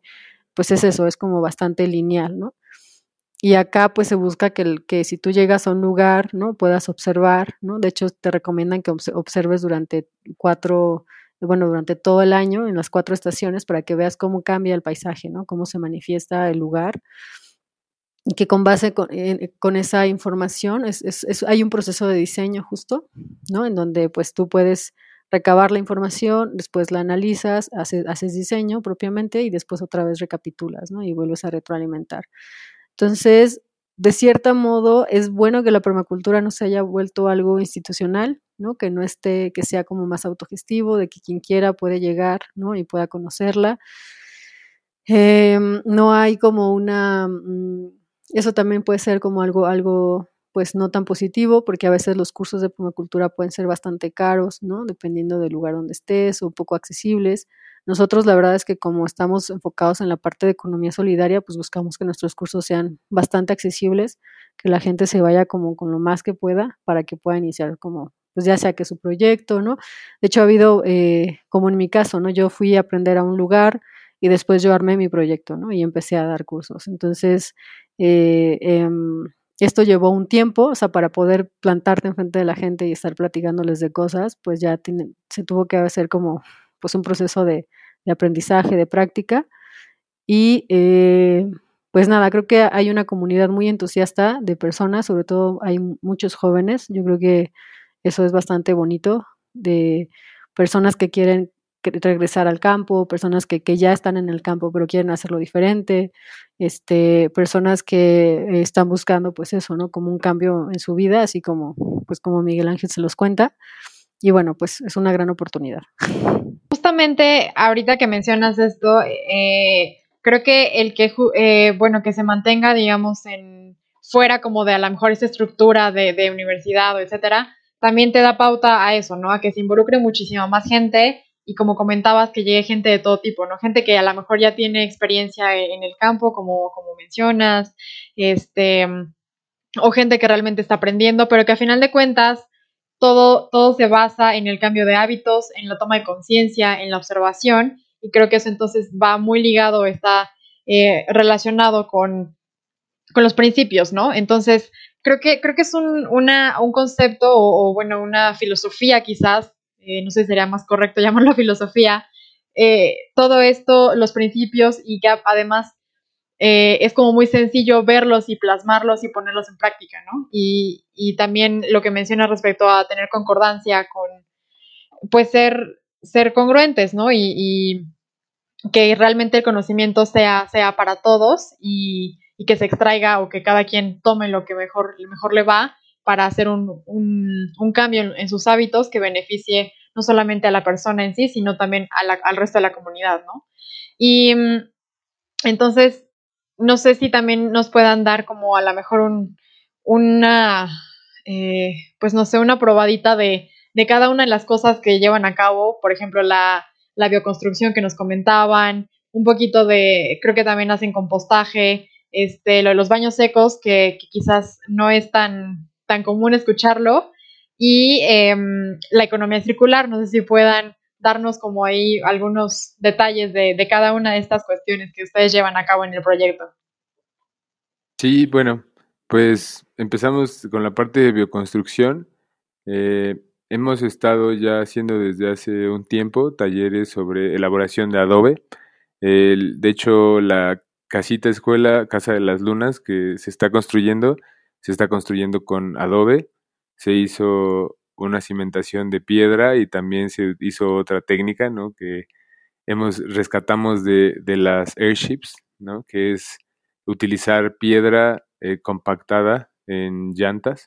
pues es eso, es como bastante lineal, ¿no? Y acá pues se busca que, que si tú llegas a un lugar, ¿no? Puedas observar, ¿no? De hecho, te recomiendan que observes durante cuatro, bueno, durante todo el año en las cuatro estaciones para que veas cómo cambia el paisaje, ¿no? Cómo se manifiesta el lugar. Y que con base con, con esa información es, es, hay un proceso de diseño justo, ¿no? En donde pues tú puedes recabar la información, después la analizas, haces, haces diseño propiamente y después otra vez recapitulas, ¿no? Y vuelves a retroalimentar. Entonces, de cierto modo, es bueno que la permacultura no se haya vuelto algo institucional, ¿no? Que no esté, que sea como más autogestivo, de que quien quiera puede llegar, ¿no? Y pueda conocerla. Em, no hay como una, mm, eso también puede ser como algo, algo, pues no tan positivo, porque a veces los cursos de permacultura pueden ser bastante caros, ¿no? Dependiendo del lugar donde estés o poco accesibles. Nosotros la verdad es que como estamos enfocados en la parte de economía solidaria, pues buscamos que nuestros cursos sean bastante accesibles, que la gente se vaya como con lo más que pueda para que pueda iniciar como, pues ya sea que su proyecto, ¿no? De hecho ha habido, eh, como en mi caso, ¿no? Yo fui a aprender a un lugar y después yo armé mi proyecto, ¿no? Y empecé a dar cursos. Entonces, eh, em, esto llevó un tiempo, o sea, para poder plantarte enfrente de la gente y estar platicándoles de cosas, pues ya se tuvo que hacer como pues un proceso de, aprendizaje, de práctica. Y eh, pues nada, creo que hay una comunidad muy entusiasta de personas, sobre todo hay muchos jóvenes, yo creo que eso es bastante bonito, de personas que quieren regresar al campo, personas que, que, ya están en el campo pero quieren hacerlo diferente, este, personas que están buscando pues eso, ¿no? Como un cambio en su vida, así como pues como Miguel Ángel se los cuenta. Y bueno, pues es una gran oportunidad. Justamente ahorita que mencionas esto, eh, creo que el que, eh, bueno, que se mantenga, digamos, en fuera como de a lo mejor esa estructura de, de universidad o etcétera, también te da pauta a eso, ¿no? A que se involucre muchísima más gente y como comentabas, que llegue gente de todo tipo, ¿no? Gente que a lo mejor ya tiene experiencia en el campo, como, como mencionas, este, o gente que realmente está aprendiendo, pero que a final de cuentas todo, todo se basa en el cambio de hábitos, en la toma de conciencia, en la observación, y creo que eso entonces va muy ligado, está eh, relacionado con, con, los principios, ¿no? Entonces, creo que, creo que es un, una, un concepto o, bueno, una filosofía quizás, eh, no sé si sería más correcto llamarlo filosofía, eh, todo esto, los principios y que además eh, es como muy sencillo verlos y plasmarlos y ponerlos en práctica, ¿no? Y, también lo que menciona respecto a tener concordancia con, pues ser, ser congruentes, ¿no? Y, que realmente el conocimiento sea, sea para todos y, que se extraiga o que cada quien tome lo que mejor, mejor le va para hacer un, cambio en, sus hábitos que beneficie no solamente a la persona en sí, sino también al resto de la comunidad, ¿no? Y mm, entonces, no sé si también nos puedan dar como a lo mejor un, una, eh, pues no sé, una probadita de, de, cada una de las cosas que llevan a cabo, por ejemplo, la, la bioconstrucción que nos comentaban, un poquito de, creo que también hacen compostaje, este, lo de los baños secos, que, quizás no es tan, tan común escucharlo, y em, la economía circular, no sé si puedan darnos como ahí algunos detalles de, cada una de estas cuestiones que ustedes llevan a cabo en el proyecto. Sí, bueno, pues empezamos con la parte de bioconstrucción. Eh, hemos estado ya haciendo desde hace un tiempo talleres sobre elaboración de adobe. de hecho, la casita escuela, Casa de las Lunas, que se está construyendo, se está construyendo con adobe. Se hizo una cimentación de piedra y también se hizo otra técnica, ¿no? Que hemos rescatamos de, de las airships, ¿no? Que es utilizar piedra eh, compactada en llantas.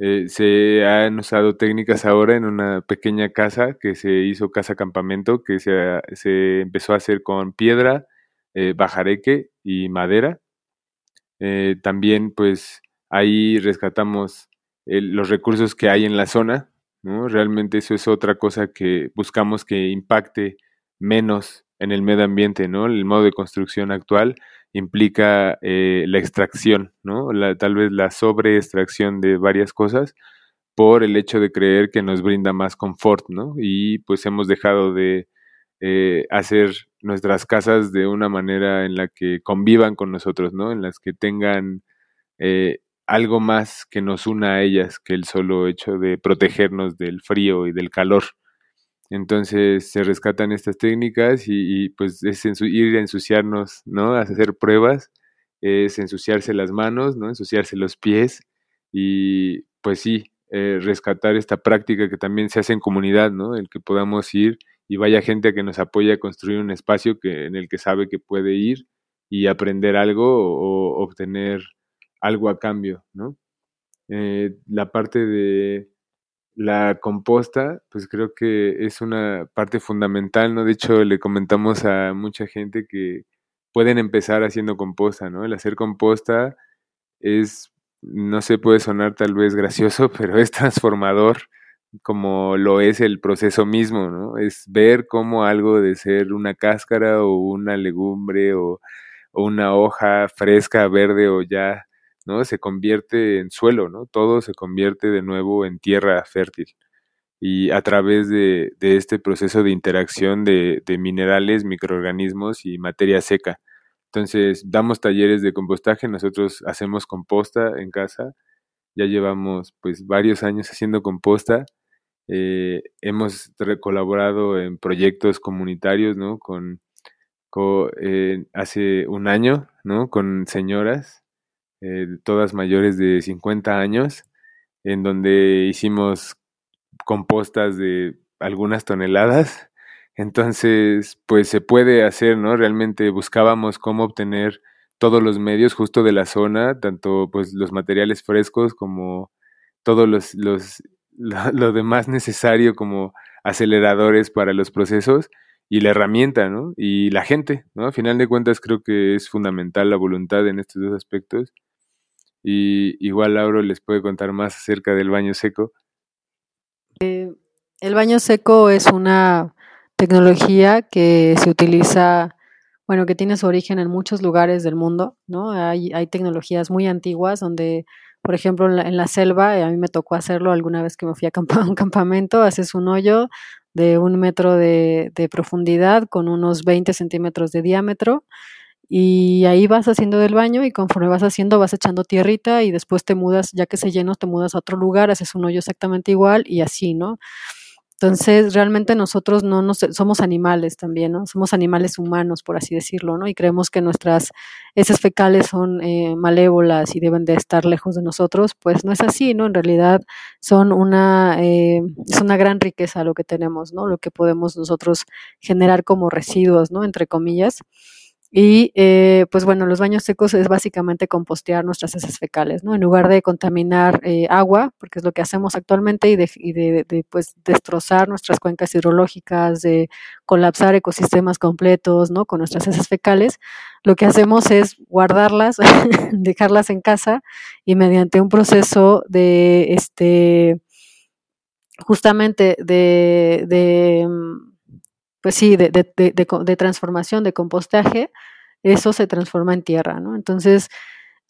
Eh, se han usado técnicas ahora en una pequeña casa que se hizo casa campamento, que se, se empezó a hacer con piedra, eh, bajareque y madera. también pues ahí rescatamos los recursos que hay en la zona, ¿no? Realmente eso es otra cosa que buscamos que impacte menos en el medio ambiente, ¿no? El modo de construcción actual implica eh, la extracción, ¿no? La, tal vez la sobreextracción de varias cosas por el hecho de creer que nos brinda más confort, ¿no? Y pues hemos dejado de eh, hacer nuestras casas de una manera en la que convivan con nosotros, ¿no? En las que tengan eh, algo más que nos una a ellas que el solo hecho de protegernos del frío y del calor. Entonces se rescatan estas técnicas y, pues es ir a ensuciarnos, ¿no? A hacer pruebas, es ensuciarse las manos, ¿no? Ensuciarse los pies y pues sí, eh, rescatar esta práctica que también se hace en comunidad, ¿no? El que podamos ir y vaya gente que nos apoye a construir un espacio que, en el que sabe que puede ir y aprender algo o, obtener algo a cambio, ¿no? Eh, la parte de la composta, pues creo que es una parte fundamental, ¿no? De hecho, le comentamos a mucha gente que pueden empezar haciendo composta, ¿no? El hacer composta es, no sé, puede sonar tal vez gracioso, pero es transformador como lo es el proceso mismo, ¿no? Es ver cómo algo de ser una cáscara o una legumbre o, o una hoja fresca, verde o ya ¿no? Se convierte en suelo, ¿no? Todo se convierte de nuevo en tierra fértil. Y a través de, este proceso de interacción de, minerales, microorganismos y materia seca. Entonces, damos talleres de compostaje, nosotros hacemos composta en casa, ya llevamos pues varios años haciendo composta, eh, hemos colaborado en proyectos comunitarios, ¿no? Con, eh, hace un año, ¿no? Con señoras eh, todas mayores de 50 años, en donde hicimos compostas de algunas toneladas. Entonces, pues se puede hacer, ¿no? Realmente buscábamos cómo obtener todos los medios justo de la zona, tanto pues los materiales frescos como todos los, los lo, demás necesario como aceleradores para los procesos y la herramienta, ¿no? Y la gente, ¿no? A final de cuentas creo que es fundamental la voluntad en estos dos aspectos y igual Lauro les puede contar más acerca del baño seco. Eh, el baño seco es una tecnología que se utiliza, bueno, que tiene su origen en muchos lugares del mundo, ¿no? Hay, hay tecnologías muy antiguas donde, por ejemplo, en la, selva, a mí me tocó hacerlo alguna vez que me fui a, a un campamento, haces un hoyo de un metro de, de profundidad con unos 20 centímetros de diámetro y ahí vas haciendo del baño y conforme vas haciendo vas echando tierrita y después te mudas, ya que se llena, te mudas a otro lugar, haces un hoyo exactamente igual y así, ¿no? Entonces, realmente nosotros no nos, somos animales también, ¿no? Somos animales humanos, por así decirlo, ¿no? Y creemos que nuestras heces fecales son eh, malévolas y deben de estar lejos de nosotros, pues no es así, ¿no? En realidad son una, eh, es una gran riqueza lo que tenemos, ¿no? Lo que podemos nosotros generar como residuos, ¿no? Entre comillas. Y eh, pues bueno, los baños secos es básicamente compostear nuestras heces fecales, ¿no? En lugar de contaminar eh, agua, porque es lo que hacemos actualmente, y, de, y de, pues destrozar nuestras cuencas hidrológicas, de colapsar ecosistemas completos, ¿no? Con nuestras heces fecales, lo que hacemos es guardarlas, dejarlas en casa y mediante un proceso de, este, justamente de, de mm, pues sí, de, de, de, de, transformación, de compostaje, eso se transforma en tierra, ¿no? Entonces,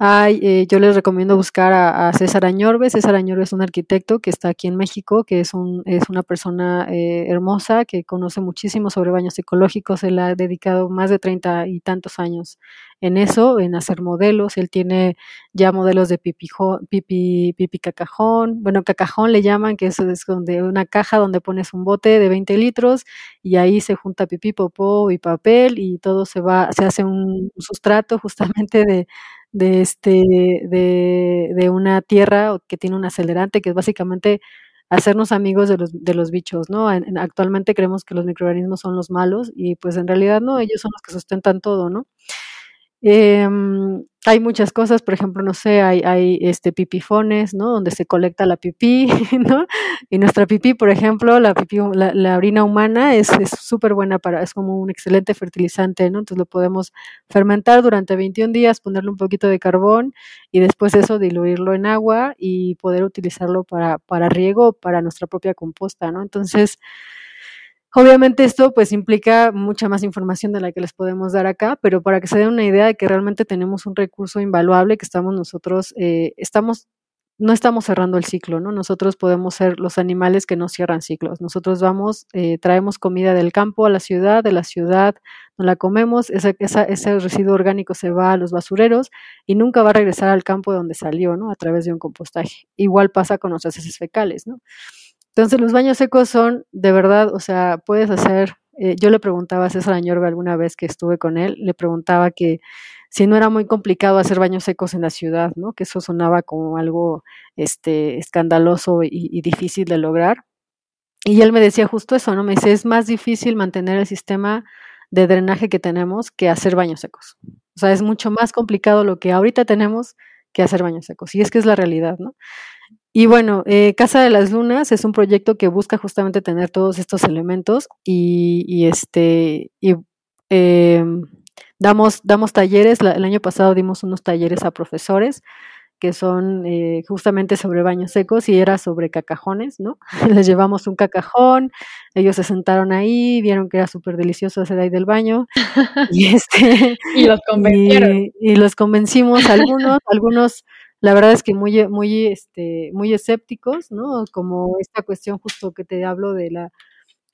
hay, eh, yo les recomiendo buscar a, César Añorbe. César Añorbe es un arquitecto que está aquí en México, que es, un, es una persona eh, hermosa, que conoce muchísimo sobre baños ecológicos. Él ha dedicado más de treinta y tantos años en eso, en hacer modelos. Él tiene ya modelos de pipi, pipi, pipi cacajón. Bueno, cacajón le llaman, que eso es donde una caja donde pones un bote de 20 litros y ahí se junta pipí, popó y papel y todo se va, se hace un sustrato justamente de de, este, de, de una tierra que tiene un acelerante, que es básicamente hacernos amigos de los, de los bichos, ¿no? actualmente creemos que los microorganismos son los malos y pues en realidad no, ellos son los que sustentan todo, ¿no? Eh, hay muchas cosas, por ejemplo, no sé, hay, hay este pipifones, ¿no? Donde se colecta la pipí, ¿no? Y nuestra pipí, por ejemplo, la pipí, la, orina humana es súper buena para, es como un excelente fertilizante, ¿no? Entonces lo podemos fermentar durante 21 días, ponerle un poquito de carbón y después eso diluirlo en agua y poder utilizarlo para, para riego, para nuestra propia composta, ¿no? Entonces, Obviamente esto pues implica mucha más información de la que les podemos dar acá, pero para que se den una idea de que realmente tenemos un recurso invaluable que estamos nosotros, eh, estamos, no estamos cerrando el ciclo, ¿no? Nosotros podemos ser los animales que no cierran ciclos. Nosotros vamos, eh, traemos comida del campo a la ciudad, de la ciudad nos la comemos, ese, ese residuo orgánico se va a los basureros y nunca va a regresar al campo de donde salió, ¿no? A través de un compostaje. Igual pasa con nuestras heces fecales, ¿no? Entonces los baños secos son de verdad, o sea, puedes hacer, eh, yo le preguntaba a César Añorga alguna vez que estuve con él, le preguntaba que si no era muy complicado hacer baños secos en la ciudad, ¿no? Que eso sonaba como algo este, escandaloso y, y difícil de lograr. Y él me decía justo eso, ¿no? Me dice, es más difícil mantener el sistema de drenaje que tenemos que hacer baños secos. O sea, es mucho más complicado lo que ahorita tenemos que hacer baños secos. Y es que es la realidad, ¿no? Y bueno, eh, Casa de las Lunas es un proyecto que busca justamente tener todos estos elementos y, este y em, damos damos talleres. el año pasado dimos unos talleres a profesores que son eh, justamente sobre baños secos y era sobre cacajones, ¿no? Les llevamos un cacajón, ellos se sentaron ahí, vieron que era súper delicioso hacer ahí del baño y este y los convencieron y, y los convencimos algunos, algunos la verdad es que muy, muy, este, muy escépticos, ¿no? Como esta cuestión justo que te hablo de la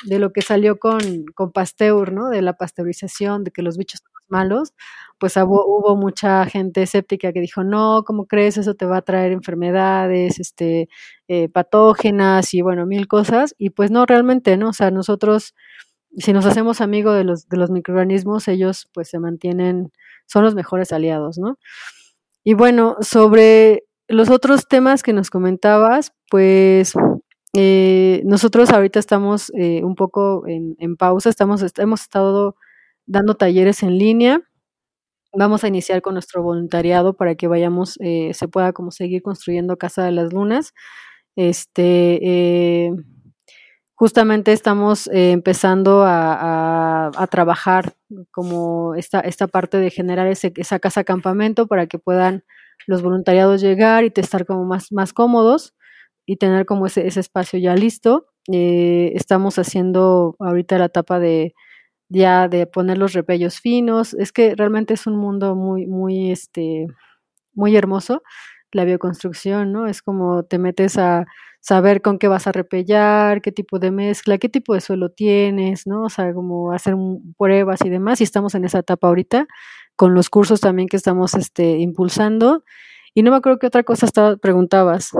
de lo que salió con, con Pasteur, ¿no? De la pasteurización, de que los bichos son malos, pues hubo, mucha gente escéptica que dijo, no, ¿cómo crees? Eso te va a traer enfermedades, este, eh, patógenas y bueno, mil cosas. Y pues no, realmente, ¿no? O sea, nosotros, si nos hacemos amigos de los, de los microorganismos, ellos pues se mantienen, son los mejores aliados, ¿no? Y bueno, sobre los otros temas que nos comentabas, pues eh, nosotros ahorita estamos eh, un poco en, pausa, estamos, hemos estado dando talleres en línea. Vamos a iniciar con nuestro voluntariado para que vayamos, eh, se pueda como seguir construyendo Casa de las Lunas. Este, justamente estamos empezando a, trabajar como esta, esta parte de generar ese, esa casa campamento para que puedan los voluntariados llegar y estar como más, más cómodos y tener como ese, ese espacio ya listo. Eh, estamos haciendo ahorita la etapa de ya de poner los repellos finos. Es que realmente es un mundo muy, muy, este, muy hermoso la bioconstrucción, ¿no? Es como te metes a saber con qué vas a repellar, qué tipo de mezcla, qué tipo de suelo tienes, ¿no? O sea, como hacer pruebas y demás. Y estamos en esa etapa ahorita con los cursos también que estamos este, impulsando. Y no me acuerdo qué otra cosa estaba, preguntabas.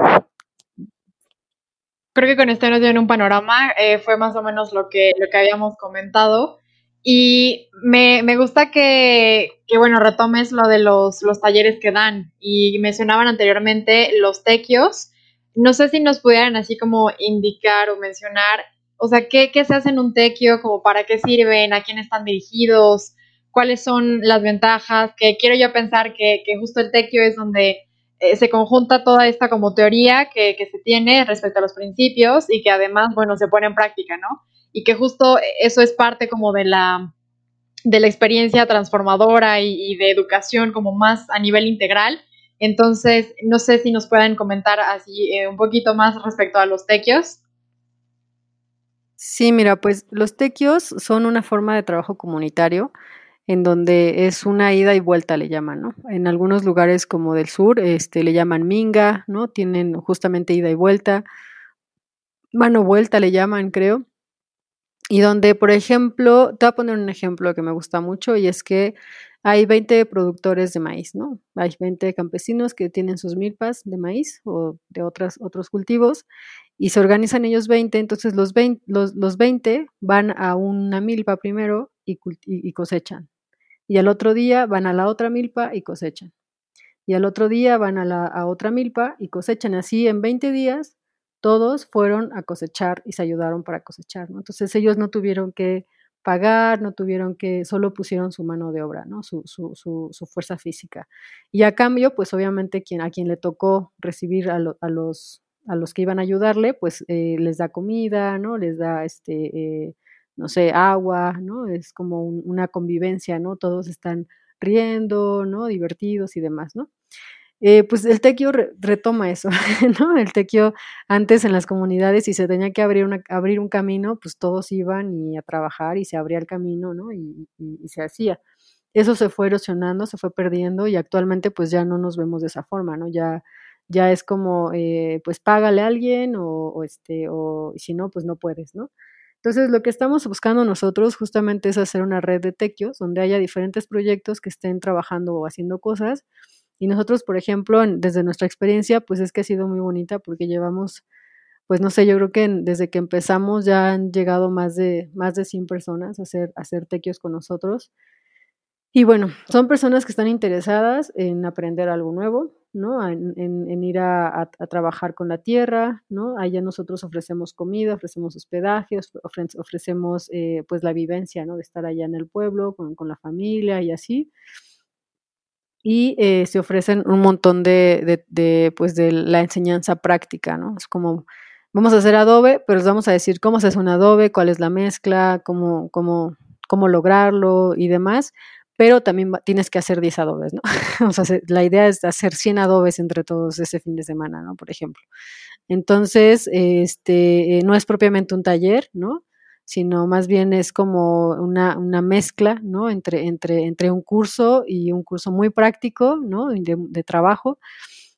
Creo que con este nos dieron un panorama, eh, fue más o menos lo que, lo que habíamos comentado. Y me, me gusta que, que, bueno, retomes lo de los, los talleres que dan. Y mencionaban anteriormente los tequios. No sé si nos pudieran así como indicar o mencionar, o sea, ¿qué, qué se hace en un tequio? como para qué sirven? ¿A quién están dirigidos? ¿Cuáles son las ventajas? Que quiero yo pensar que, que justo el tequio es donde eh, se conjunta toda esta como teoría que, que se tiene respecto a los principios y que además, bueno, se pone en práctica, ¿no? Y que justo eso es parte como de la, de la experiencia transformadora y, de educación como más a nivel integral. Entonces, no sé si nos pueden comentar así eh, un poquito más respecto a los tequios. Sí, mira, pues los tequios son una forma de trabajo comunitario en donde es una ida y vuelta, le llaman, ¿no? En algunos lugares como del sur, este, le llaman minga, ¿no? Tienen justamente ida y vuelta, mano vuelta le llaman, creo. Y donde, por ejemplo, te voy a poner un ejemplo que me gusta mucho y es que hay 20 productores de maíz, ¿no? Hay 20 campesinos que tienen sus milpas de maíz o de otras, otros cultivos y se organizan ellos 20, entonces los 20, los, los 20 van a una milpa primero y, cosechan, y al otro día van a la otra milpa y cosechan. Y al otro día van a la otra milpa y cosechan. Así en 20 días todos fueron a cosechar y se ayudaron para cosechar. ¿no? Entonces ellos no tuvieron que pagar, no tuvieron que, solo pusieron su mano de obra, ¿no? su, su, su, fuerza física. Y a cambio, pues obviamente quien, a quien le tocó recibir a, los, a los que iban a ayudarle, pues eh, les da comida, ¿no? Les da este, eh, no sé, agua, ¿no? Es como una convivencia, ¿no? Todos están riendo, ¿no? Divertidos y demás, ¿no? Eh, pues el tequio retoma eso, ¿no? El tequio antes en las comunidades, si se tenía que abrir, una, abrir un camino, pues todos iban y a trabajar y se abría el camino, ¿no? Y, se hacía. Eso se fue erosionando, se fue perdiendo y actualmente pues ya no nos vemos de esa forma, ¿no? Ya, ya es como, eh, pues págale a alguien o, o este, o si no, pues no puedes, ¿no? Entonces, lo que estamos buscando nosotros justamente es hacer una red de tequios donde haya diferentes proyectos que estén trabajando o haciendo cosas y nosotros, por ejemplo, desde nuestra experiencia, pues es que ha sido muy bonita porque llevamos, pues no sé, yo creo que desde que empezamos ya han llegado más de, más de 100 personas a hacer, a hacer tequios con nosotros. Y bueno, son personas que están interesadas en aprender algo nuevo, ¿no? En, ir a, trabajar con la tierra, ¿no? Allá nosotros ofrecemos comida, ofrecemos hospedaje, ofrecemos eh, pues la vivencia, ¿no? De estar allá en el pueblo con la familia y así y eh, se ofrecen un montón de, de, pues de la enseñanza práctica, ¿no? Es como, vamos a hacer adobe, pero les vamos a decir cómo se hace un adobe, cuál es la mezcla, cómo, cómo, cómo lograrlo y demás, pero también tienes que hacer 10 adobes, ¿no? o sea, la idea es hacer 100 adobes entre todos ese fin de semana, ¿no? Por ejemplo. Entonces, este, eh, no es propiamente un taller, ¿no? Sino más bien es como una, una mezcla, ¿no? Entre, entre, entre un curso y un curso muy práctico, ¿no? De, trabajo,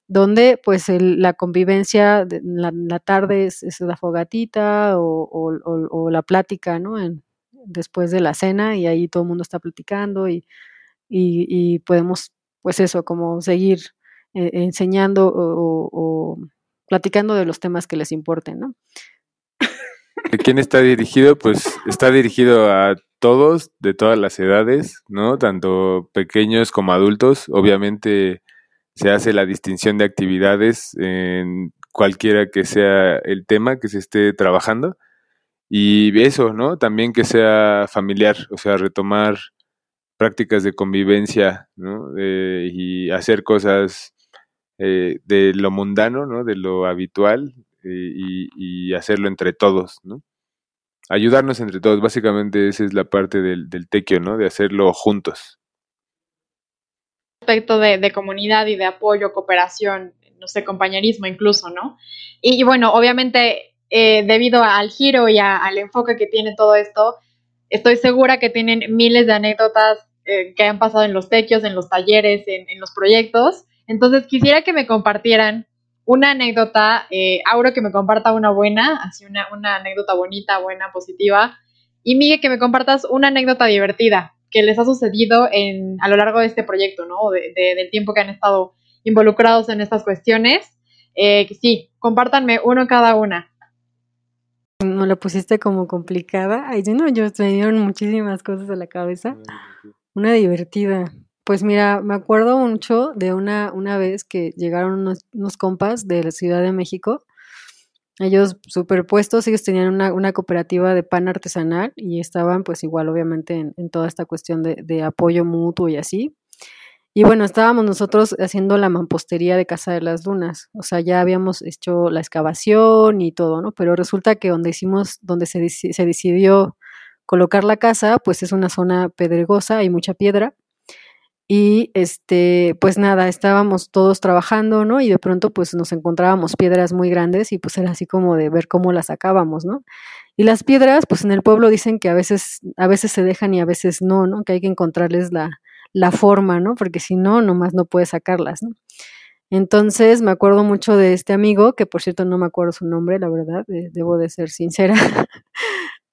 donde pues la convivencia, de, la, tarde es, la fogatita o, o, la plática, ¿no? Después de la cena y ahí todo el mundo está platicando y, y, podemos, pues eso, como seguir eh, enseñando o, platicando de los temas que les importen, ¿no? ¿De quién está dirigido? Pues está dirigido a todos, de todas las edades, ¿no? Tanto pequeños como adultos. Obviamente se hace la distinción de actividades en cualquiera que sea el tema que se esté trabajando. Y eso, ¿no? También que sea familiar, o sea, retomar prácticas de convivencia, ¿no? y hacer cosas eh, de lo mundano, ¿no? De lo habitual, y, hacerlo entre todos, ¿no? Ayudarnos entre todos, básicamente esa es la parte del, tequio, ¿no? De hacerlo juntos. Aspecto de, comunidad y de apoyo, cooperación, no sé, compañerismo incluso, ¿no? Y, bueno, obviamente, eh, debido al giro y al enfoque que tiene todo esto, estoy segura que tienen miles de anécdotas eh, que han pasado en los tequios, en los talleres, en, los proyectos. Entonces, quisiera que me compartieran una anécdota, eh, Auro que me comparta una buena, así una, una anécdota bonita, buena, positiva, y Miguel que me compartas una anécdota divertida que les ha sucedido en, a lo largo de este proyecto, ¿no? De, del tiempo que han estado involucrados en estas cuestiones. Eh, sí, compártanme uno cada una. ¿No la pusiste como complicada? Ay, no, yo me dieron muchísimas cosas a la cabeza. Una divertida. Pues mira, me acuerdo mucho de una, una vez que llegaron unos, unos compas de la Ciudad de México. Ellos superpuestos, ellos tenían una, una, cooperativa de pan artesanal y estaban pues igual obviamente en, en toda esta cuestión de, de, apoyo mutuo y así. Y bueno, estábamos nosotros haciendo la mampostería de Casa de las Dunas, o sea, ya habíamos hecho la excavación y todo, ¿no? Pero resulta que donde hicimos, donde se, se decidió colocar la casa, pues es una zona pedregosa, hay mucha piedra, y este, pues nada, estábamos todos trabajando, ¿no? Y de pronto pues nos encontrábamos piedras muy grandes y pues era así como de ver cómo las sacábamos, ¿no? Y las piedras, pues en el pueblo dicen que a veces, a veces se dejan y a veces no, ¿no? Que hay que encontrarles la, la forma, ¿no? Porque si no, nomás no puedes sacarlas, ¿no? Entonces me acuerdo mucho de este amigo, que por cierto no me acuerdo su nombre, la verdad, debo de ser sincera,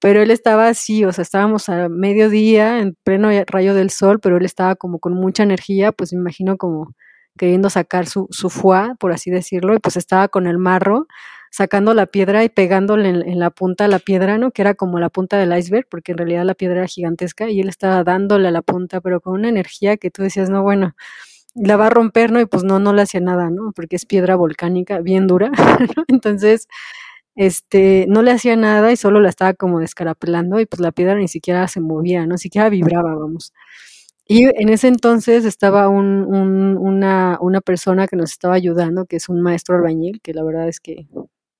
pero él estaba así, o sea, estábamos a mediodía, en pleno rayo del sol, pero él estaba como con mucha energía, pues me imagino como queriendo sacar su, su foie, por así decirlo, y pues estaba con el marro, sacando la piedra y pegándole en, la punta a la piedra, ¿no? Que era como la punta del iceberg, porque en realidad la piedra era gigantesca, y él estaba dándole a la punta, pero con una energía que tú decías, no, bueno, la va a romper, ¿no? Y pues no, no le hacía nada, ¿no? Porque es piedra volcánica, bien dura, ¿no? Entonces, este, no le hacía nada y solo la estaba como descarapelando y pues la piedra ni siquiera se movía, no siquiera vibraba, vamos. Y en ese entonces estaba un, una, una persona que nos estaba ayudando, que es un maestro albañil, que la verdad es que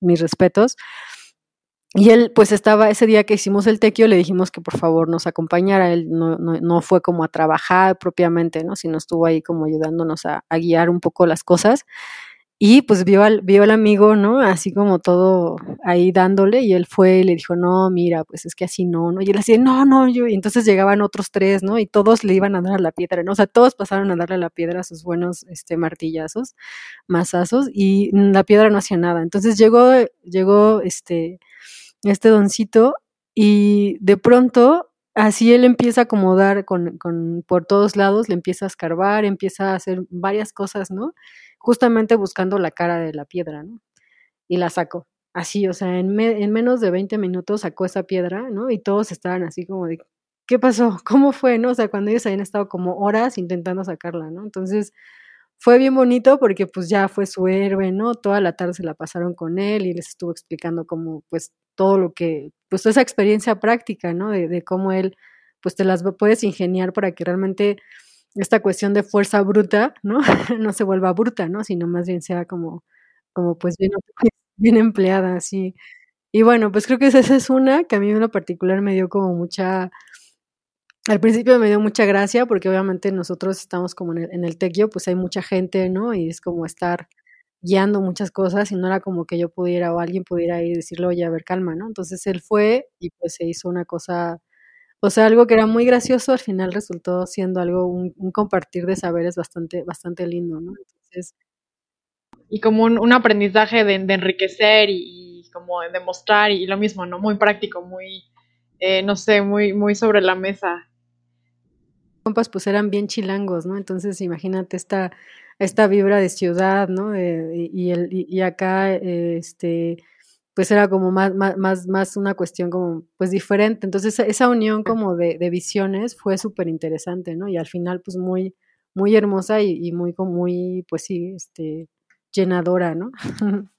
mis respetos. y él, pues estaba, ese día que hicimos el tequio, le dijimos que por favor nos acompañara. Él no, no, no fue como a trabajar propiamente, ¿no? Sino estuvo ahí como ayudándonos a, guiar un poco las cosas. Y pues vio al, vio al amigo, ¿no? Así como todo ahí dándole, y él fue y le dijo, no, mira, pues es que así no, ¿no? Y él así, no, no, yo, y entonces llegaban otros tres, ¿no? Y todos le iban a dar a la piedra, ¿no? O sea, todos pasaron a darle a la piedra sus buenos este, martillazos, mazazos, y la piedra no hacía nada. Entonces llegó, llegó, este, este doncito, y de pronto así él empieza a acomodar con, con, por todos lados, le empieza a escarbar, empieza a hacer varias cosas, ¿no? Justamente buscando la cara de la piedra, ¿no? Y la sacó. Así, o sea, en, en menos de 20 minutos sacó esa piedra, ¿no? Y todos estaban así como de, ¿qué pasó? ¿Cómo fue? ¿No? O sea, cuando ellos habían estado como horas intentando sacarla, ¿no? Entonces, fue bien bonito porque pues ya fue su héroe, ¿no? Toda la tarde se la pasaron con él y les estuvo explicando cómo pues todo lo que, pues esa experiencia práctica, ¿no? De, de cómo él pues te las puedes ingeniar para que realmente esta cuestión de fuerza bruta, ¿no? no se vuelva bruta, ¿no? Sino más bien sea como, como pues bien, empleada, así. Y bueno, pues creo que esa es una que a mí en lo particular me dio como mucha, al principio me dio mucha gracia porque obviamente nosotros estamos como en el, en el tequio, pues hay mucha gente, ¿no? Y es como estar guiando muchas cosas y no era como que yo pudiera o alguien pudiera ir y decirle, oye, a ver, calma, ¿no? Entonces él fue y pues se hizo una cosa, o sea, algo que era muy gracioso, al final resultó siendo algo, un, un compartir de saberes bastante, bastante lindo, ¿no? Entonces... Y como un, un aprendizaje de, de enriquecer y, y, como de demostrar y lo mismo, ¿no? Muy práctico, muy, eh, no sé, muy, muy sobre la mesa compas pues eran bien chilangos, ¿no? Entonces imagínate esta, esta vibra de ciudad, ¿no? Eh, y, el, y, acá, eh, este, pues era como más, más, más una cuestión como, pues diferente. Entonces esa unión como de, de visiones fue súper interesante, ¿no? Y al final, pues muy, muy hermosa y, y muy, muy, pues sí, este, llenadora, ¿no?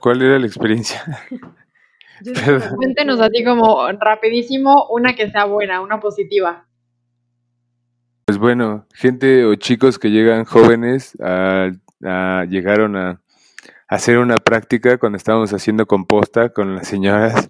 ¿Cuál era la experiencia? Cuéntenos así como rapidísimo una que sea buena, una positiva. Pues bueno, gente o chicos que llegan jóvenes a, a, llegaron a, hacer una práctica cuando estábamos haciendo composta con las señoras.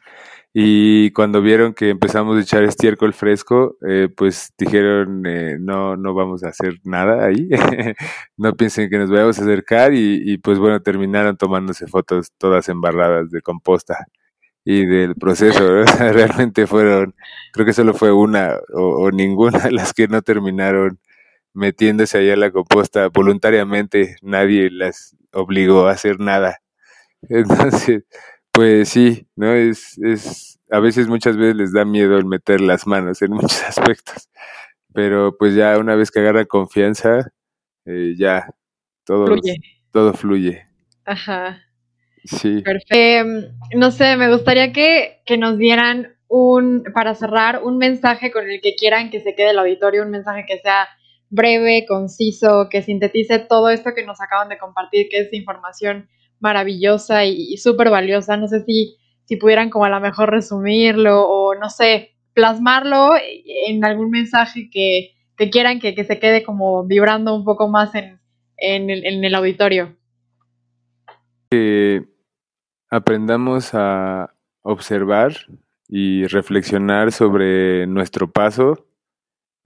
Y cuando vieron que empezamos a echar estiércol fresco, eh, pues dijeron, eh, no, no vamos a hacer nada ahí, no piensen que nos vayamos a acercar y, pues bueno, terminaron tomándose fotos todas embarradas de composta y del proceso, realmente fueron, creo que solo fue una o, ninguna las que no terminaron metiéndose allá la composta voluntariamente, nadie las obligó a hacer nada. Entonces, pues sí, ¿no? Es, es, a veces, muchas veces les da miedo el meter las manos en muchos aspectos, pero pues ya una vez que agarra confianza, eh, ya todo fluye. todo fluye. Ajá. Sí. Perfecto. Eh, no sé, me gustaría que, que, nos dieran un, para cerrar, un mensaje con el que quieran que se quede el auditorio, un mensaje que sea breve, conciso, que sintetice todo esto que nos acaban de compartir, que es información maravillosa y, y súper valiosa. No sé si, si pudieran como a lo mejor resumirlo o no sé, plasmarlo en algún mensaje que, que quieran que, que, se quede como vibrando un poco más en, en, el, en el auditorio. Que aprendamos a observar y reflexionar sobre nuestro paso.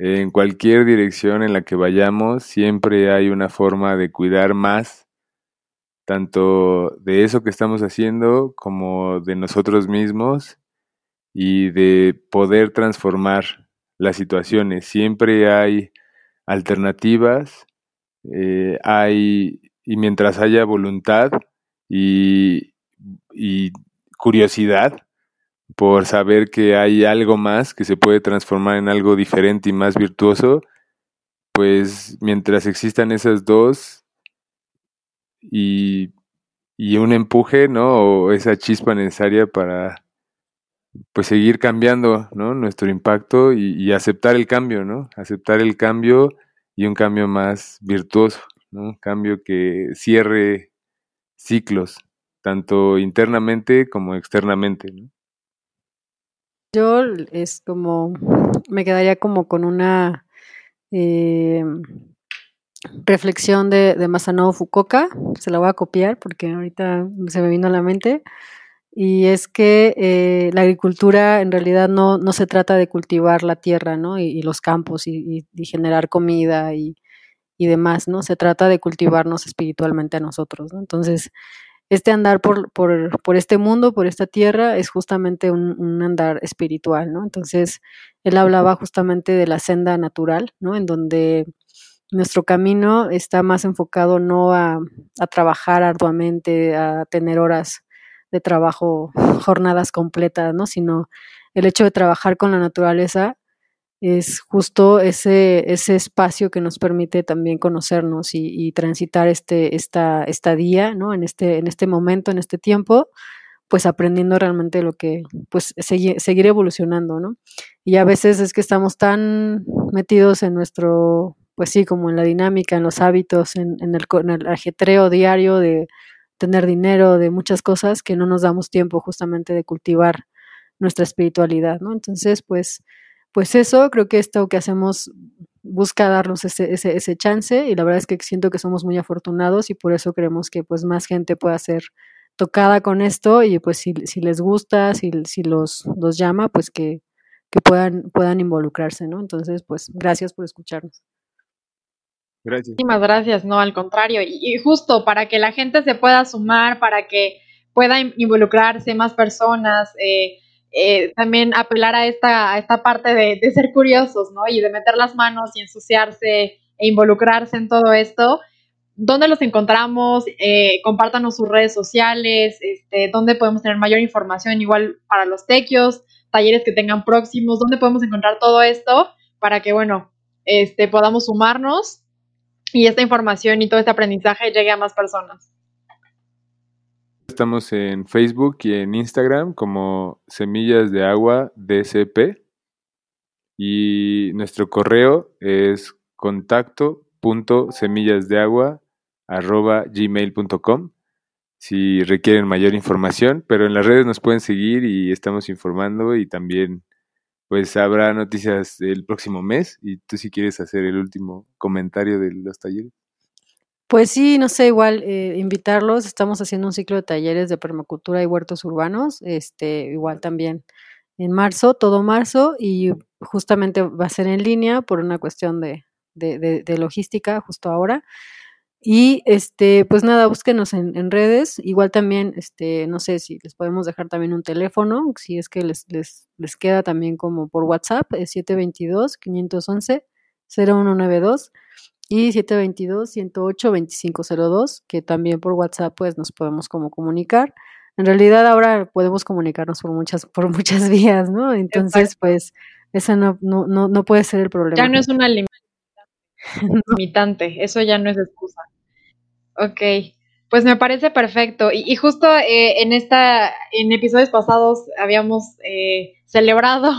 En cualquier dirección en la que vayamos, siempre hay una forma de cuidar más, tanto de eso que estamos haciendo como de nosotros mismos y de poder transformar las situaciones. Siempre hay alternativas, eh, hay, y mientras haya voluntad, y, y curiosidad por saber que hay algo más que se puede transformar en algo diferente y más virtuoso, pues mientras existan esas dos y, y un empuje, ¿no? O esa chispa necesaria para pues seguir cambiando, ¿no? Nuestro impacto y, y aceptar el cambio, ¿no? Aceptar el cambio y un cambio más virtuoso, ¿no? Un cambio que cierre ciclos, tanto internamente como externamente. ¿no? Yo es como, me quedaría como con una eh, reflexión de, de Masanobu Fukuoka, se la voy a copiar porque ahorita se me vino a la mente, y es que eh, la agricultura en realidad no, no, se trata de cultivar la tierra, ¿no? Y, los campos y, generar comida y, demás, ¿no? Se trata de cultivarnos espiritualmente a nosotros, ¿no? Entonces, este andar por, por, por este mundo, por esta tierra, es justamente un, un, andar espiritual, ¿no? Entonces, él hablaba justamente de la senda natural, ¿no? En donde nuestro camino está más enfocado no a, a trabajar arduamente, a tener horas de trabajo, jornadas completas, ¿no? Sino el hecho de trabajar con la naturaleza es justo ese, ese espacio que nos permite también conocernos y, transitar este, esta estadía, ¿no? En este, en este momento, en este tiempo, pues aprendiendo realmente lo que, pues seguir evolucionando, ¿no? Y a veces es que estamos tan metidos en nuestro, pues sí, como en la dinámica, en los hábitos, en, en, el, en el ajetreo diario de tener dinero, de muchas cosas que no nos damos tiempo justamente de cultivar nuestra espiritualidad, ¿no? Entonces, pues, pues eso, creo que esto que hacemos busca darnos ese, ese, ese chance y la verdad es que siento que somos muy afortunados y por eso creemos que pues más gente pueda ser tocada con esto y pues si, si les gusta, si, si los, los llama, pues que, que puedan, puedan involucrarse, ¿no? Entonces, pues gracias por escucharnos. Gracias. Muchísimas gracias, no, al contrario. Y, justo para que la gente se pueda sumar, para que pueda involucrarse más personas, eh, eh, también apelar a esta, a esta parte de, ser curiosos, ¿no? Y de meter las manos y ensuciarse e involucrarse en todo esto. ¿Dónde los encontramos? Eh, compártanos sus redes sociales, este, dónde podemos tener mayor información, igual para los tequios, talleres que tengan próximos, dónde podemos encontrar todo esto para que, bueno, este, podamos sumarnos y esta información y todo este aprendizaje llegue a más personas. Estamos en Facebook y en Instagram como Semillas de Agua DCP y nuestro correo es contacto.semillasdeagua.gmail.com si requieren mayor información, pero en las redes nos pueden seguir y estamos informando y también pues habrá noticias el próximo mes y tú si quieres hacer el último comentario de los talleres. Pues sí, no sé, igual eh, invitarlos. Estamos haciendo un ciclo de talleres de permacultura y huertos urbanos, este, igual también en marzo, todo marzo, y justamente va a ser en línea por una cuestión de, de, de logística justo ahora. Y este, pues nada, búsquenos en, redes. Igual también, este, no sé si les podemos dejar también un teléfono, si es que les, les, les queda también como por WhatsApp, es 722-511-0192 y 722-108-2502, que también por WhatsApp pues nos podemos como comunicar. En realidad ahora podemos comunicarnos por muchas, por muchas vías, ¿no? Entonces, pues, esa no, no, no, no puede ser el problema. Ya no es una limitante, eso ya no es excusa. Ok, pues me parece perfecto. Y, justo eh, en esta, en episodios pasados habíamos eh, celebrado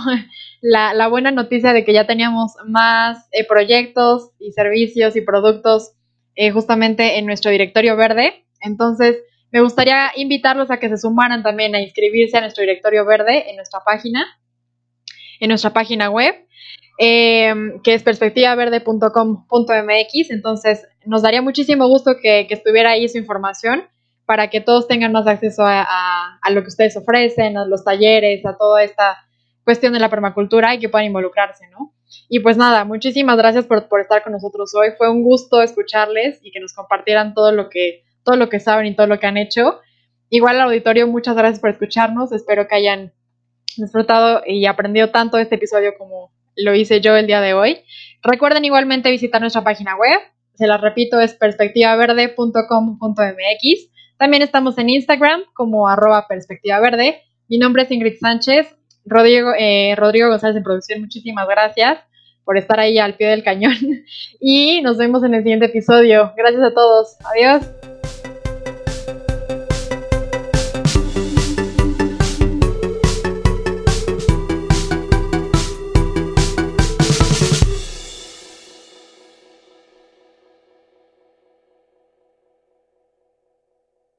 la, buena noticia de que ya teníamos más eh, proyectos y servicios y productos justamente en nuestro directorio verde. Entonces, me gustaría invitarlos a que se sumaran también a inscribirse a nuestro directorio verde en nuestra página, en nuestra página web. Em, que es perspectivaverde.com.mx. Entonces, nos daría muchísimo gusto que, estuviera ahí su información para que todos tengan más acceso a, lo que ustedes ofrecen, a los talleres, a toda esta cuestión de la permacultura y que puedan involucrarse, ¿no? Y pues nada, muchísimas gracias por, estar con nosotros hoy. Fue un gusto escucharles y que nos compartieran todo lo que, todo lo que saben y todo lo que han hecho. Igual al auditorio, muchas gracias por escucharnos. Espero que hayan disfrutado y aprendido tanto este episodio como lo hice yo el día de hoy. Recuerden igualmente visitar nuestra página web, se las repito, es perspectivaverde.com.mx. También estamos en Instagram como arroba perspectivaverde. Mi nombre es Ingrid Sánchez, Rodrigo, eh, Rodrigo González en producción, muchísimas gracias por estar ahí al pie del cañón y nos vemos en el siguiente episodio. Gracias a todos, adiós.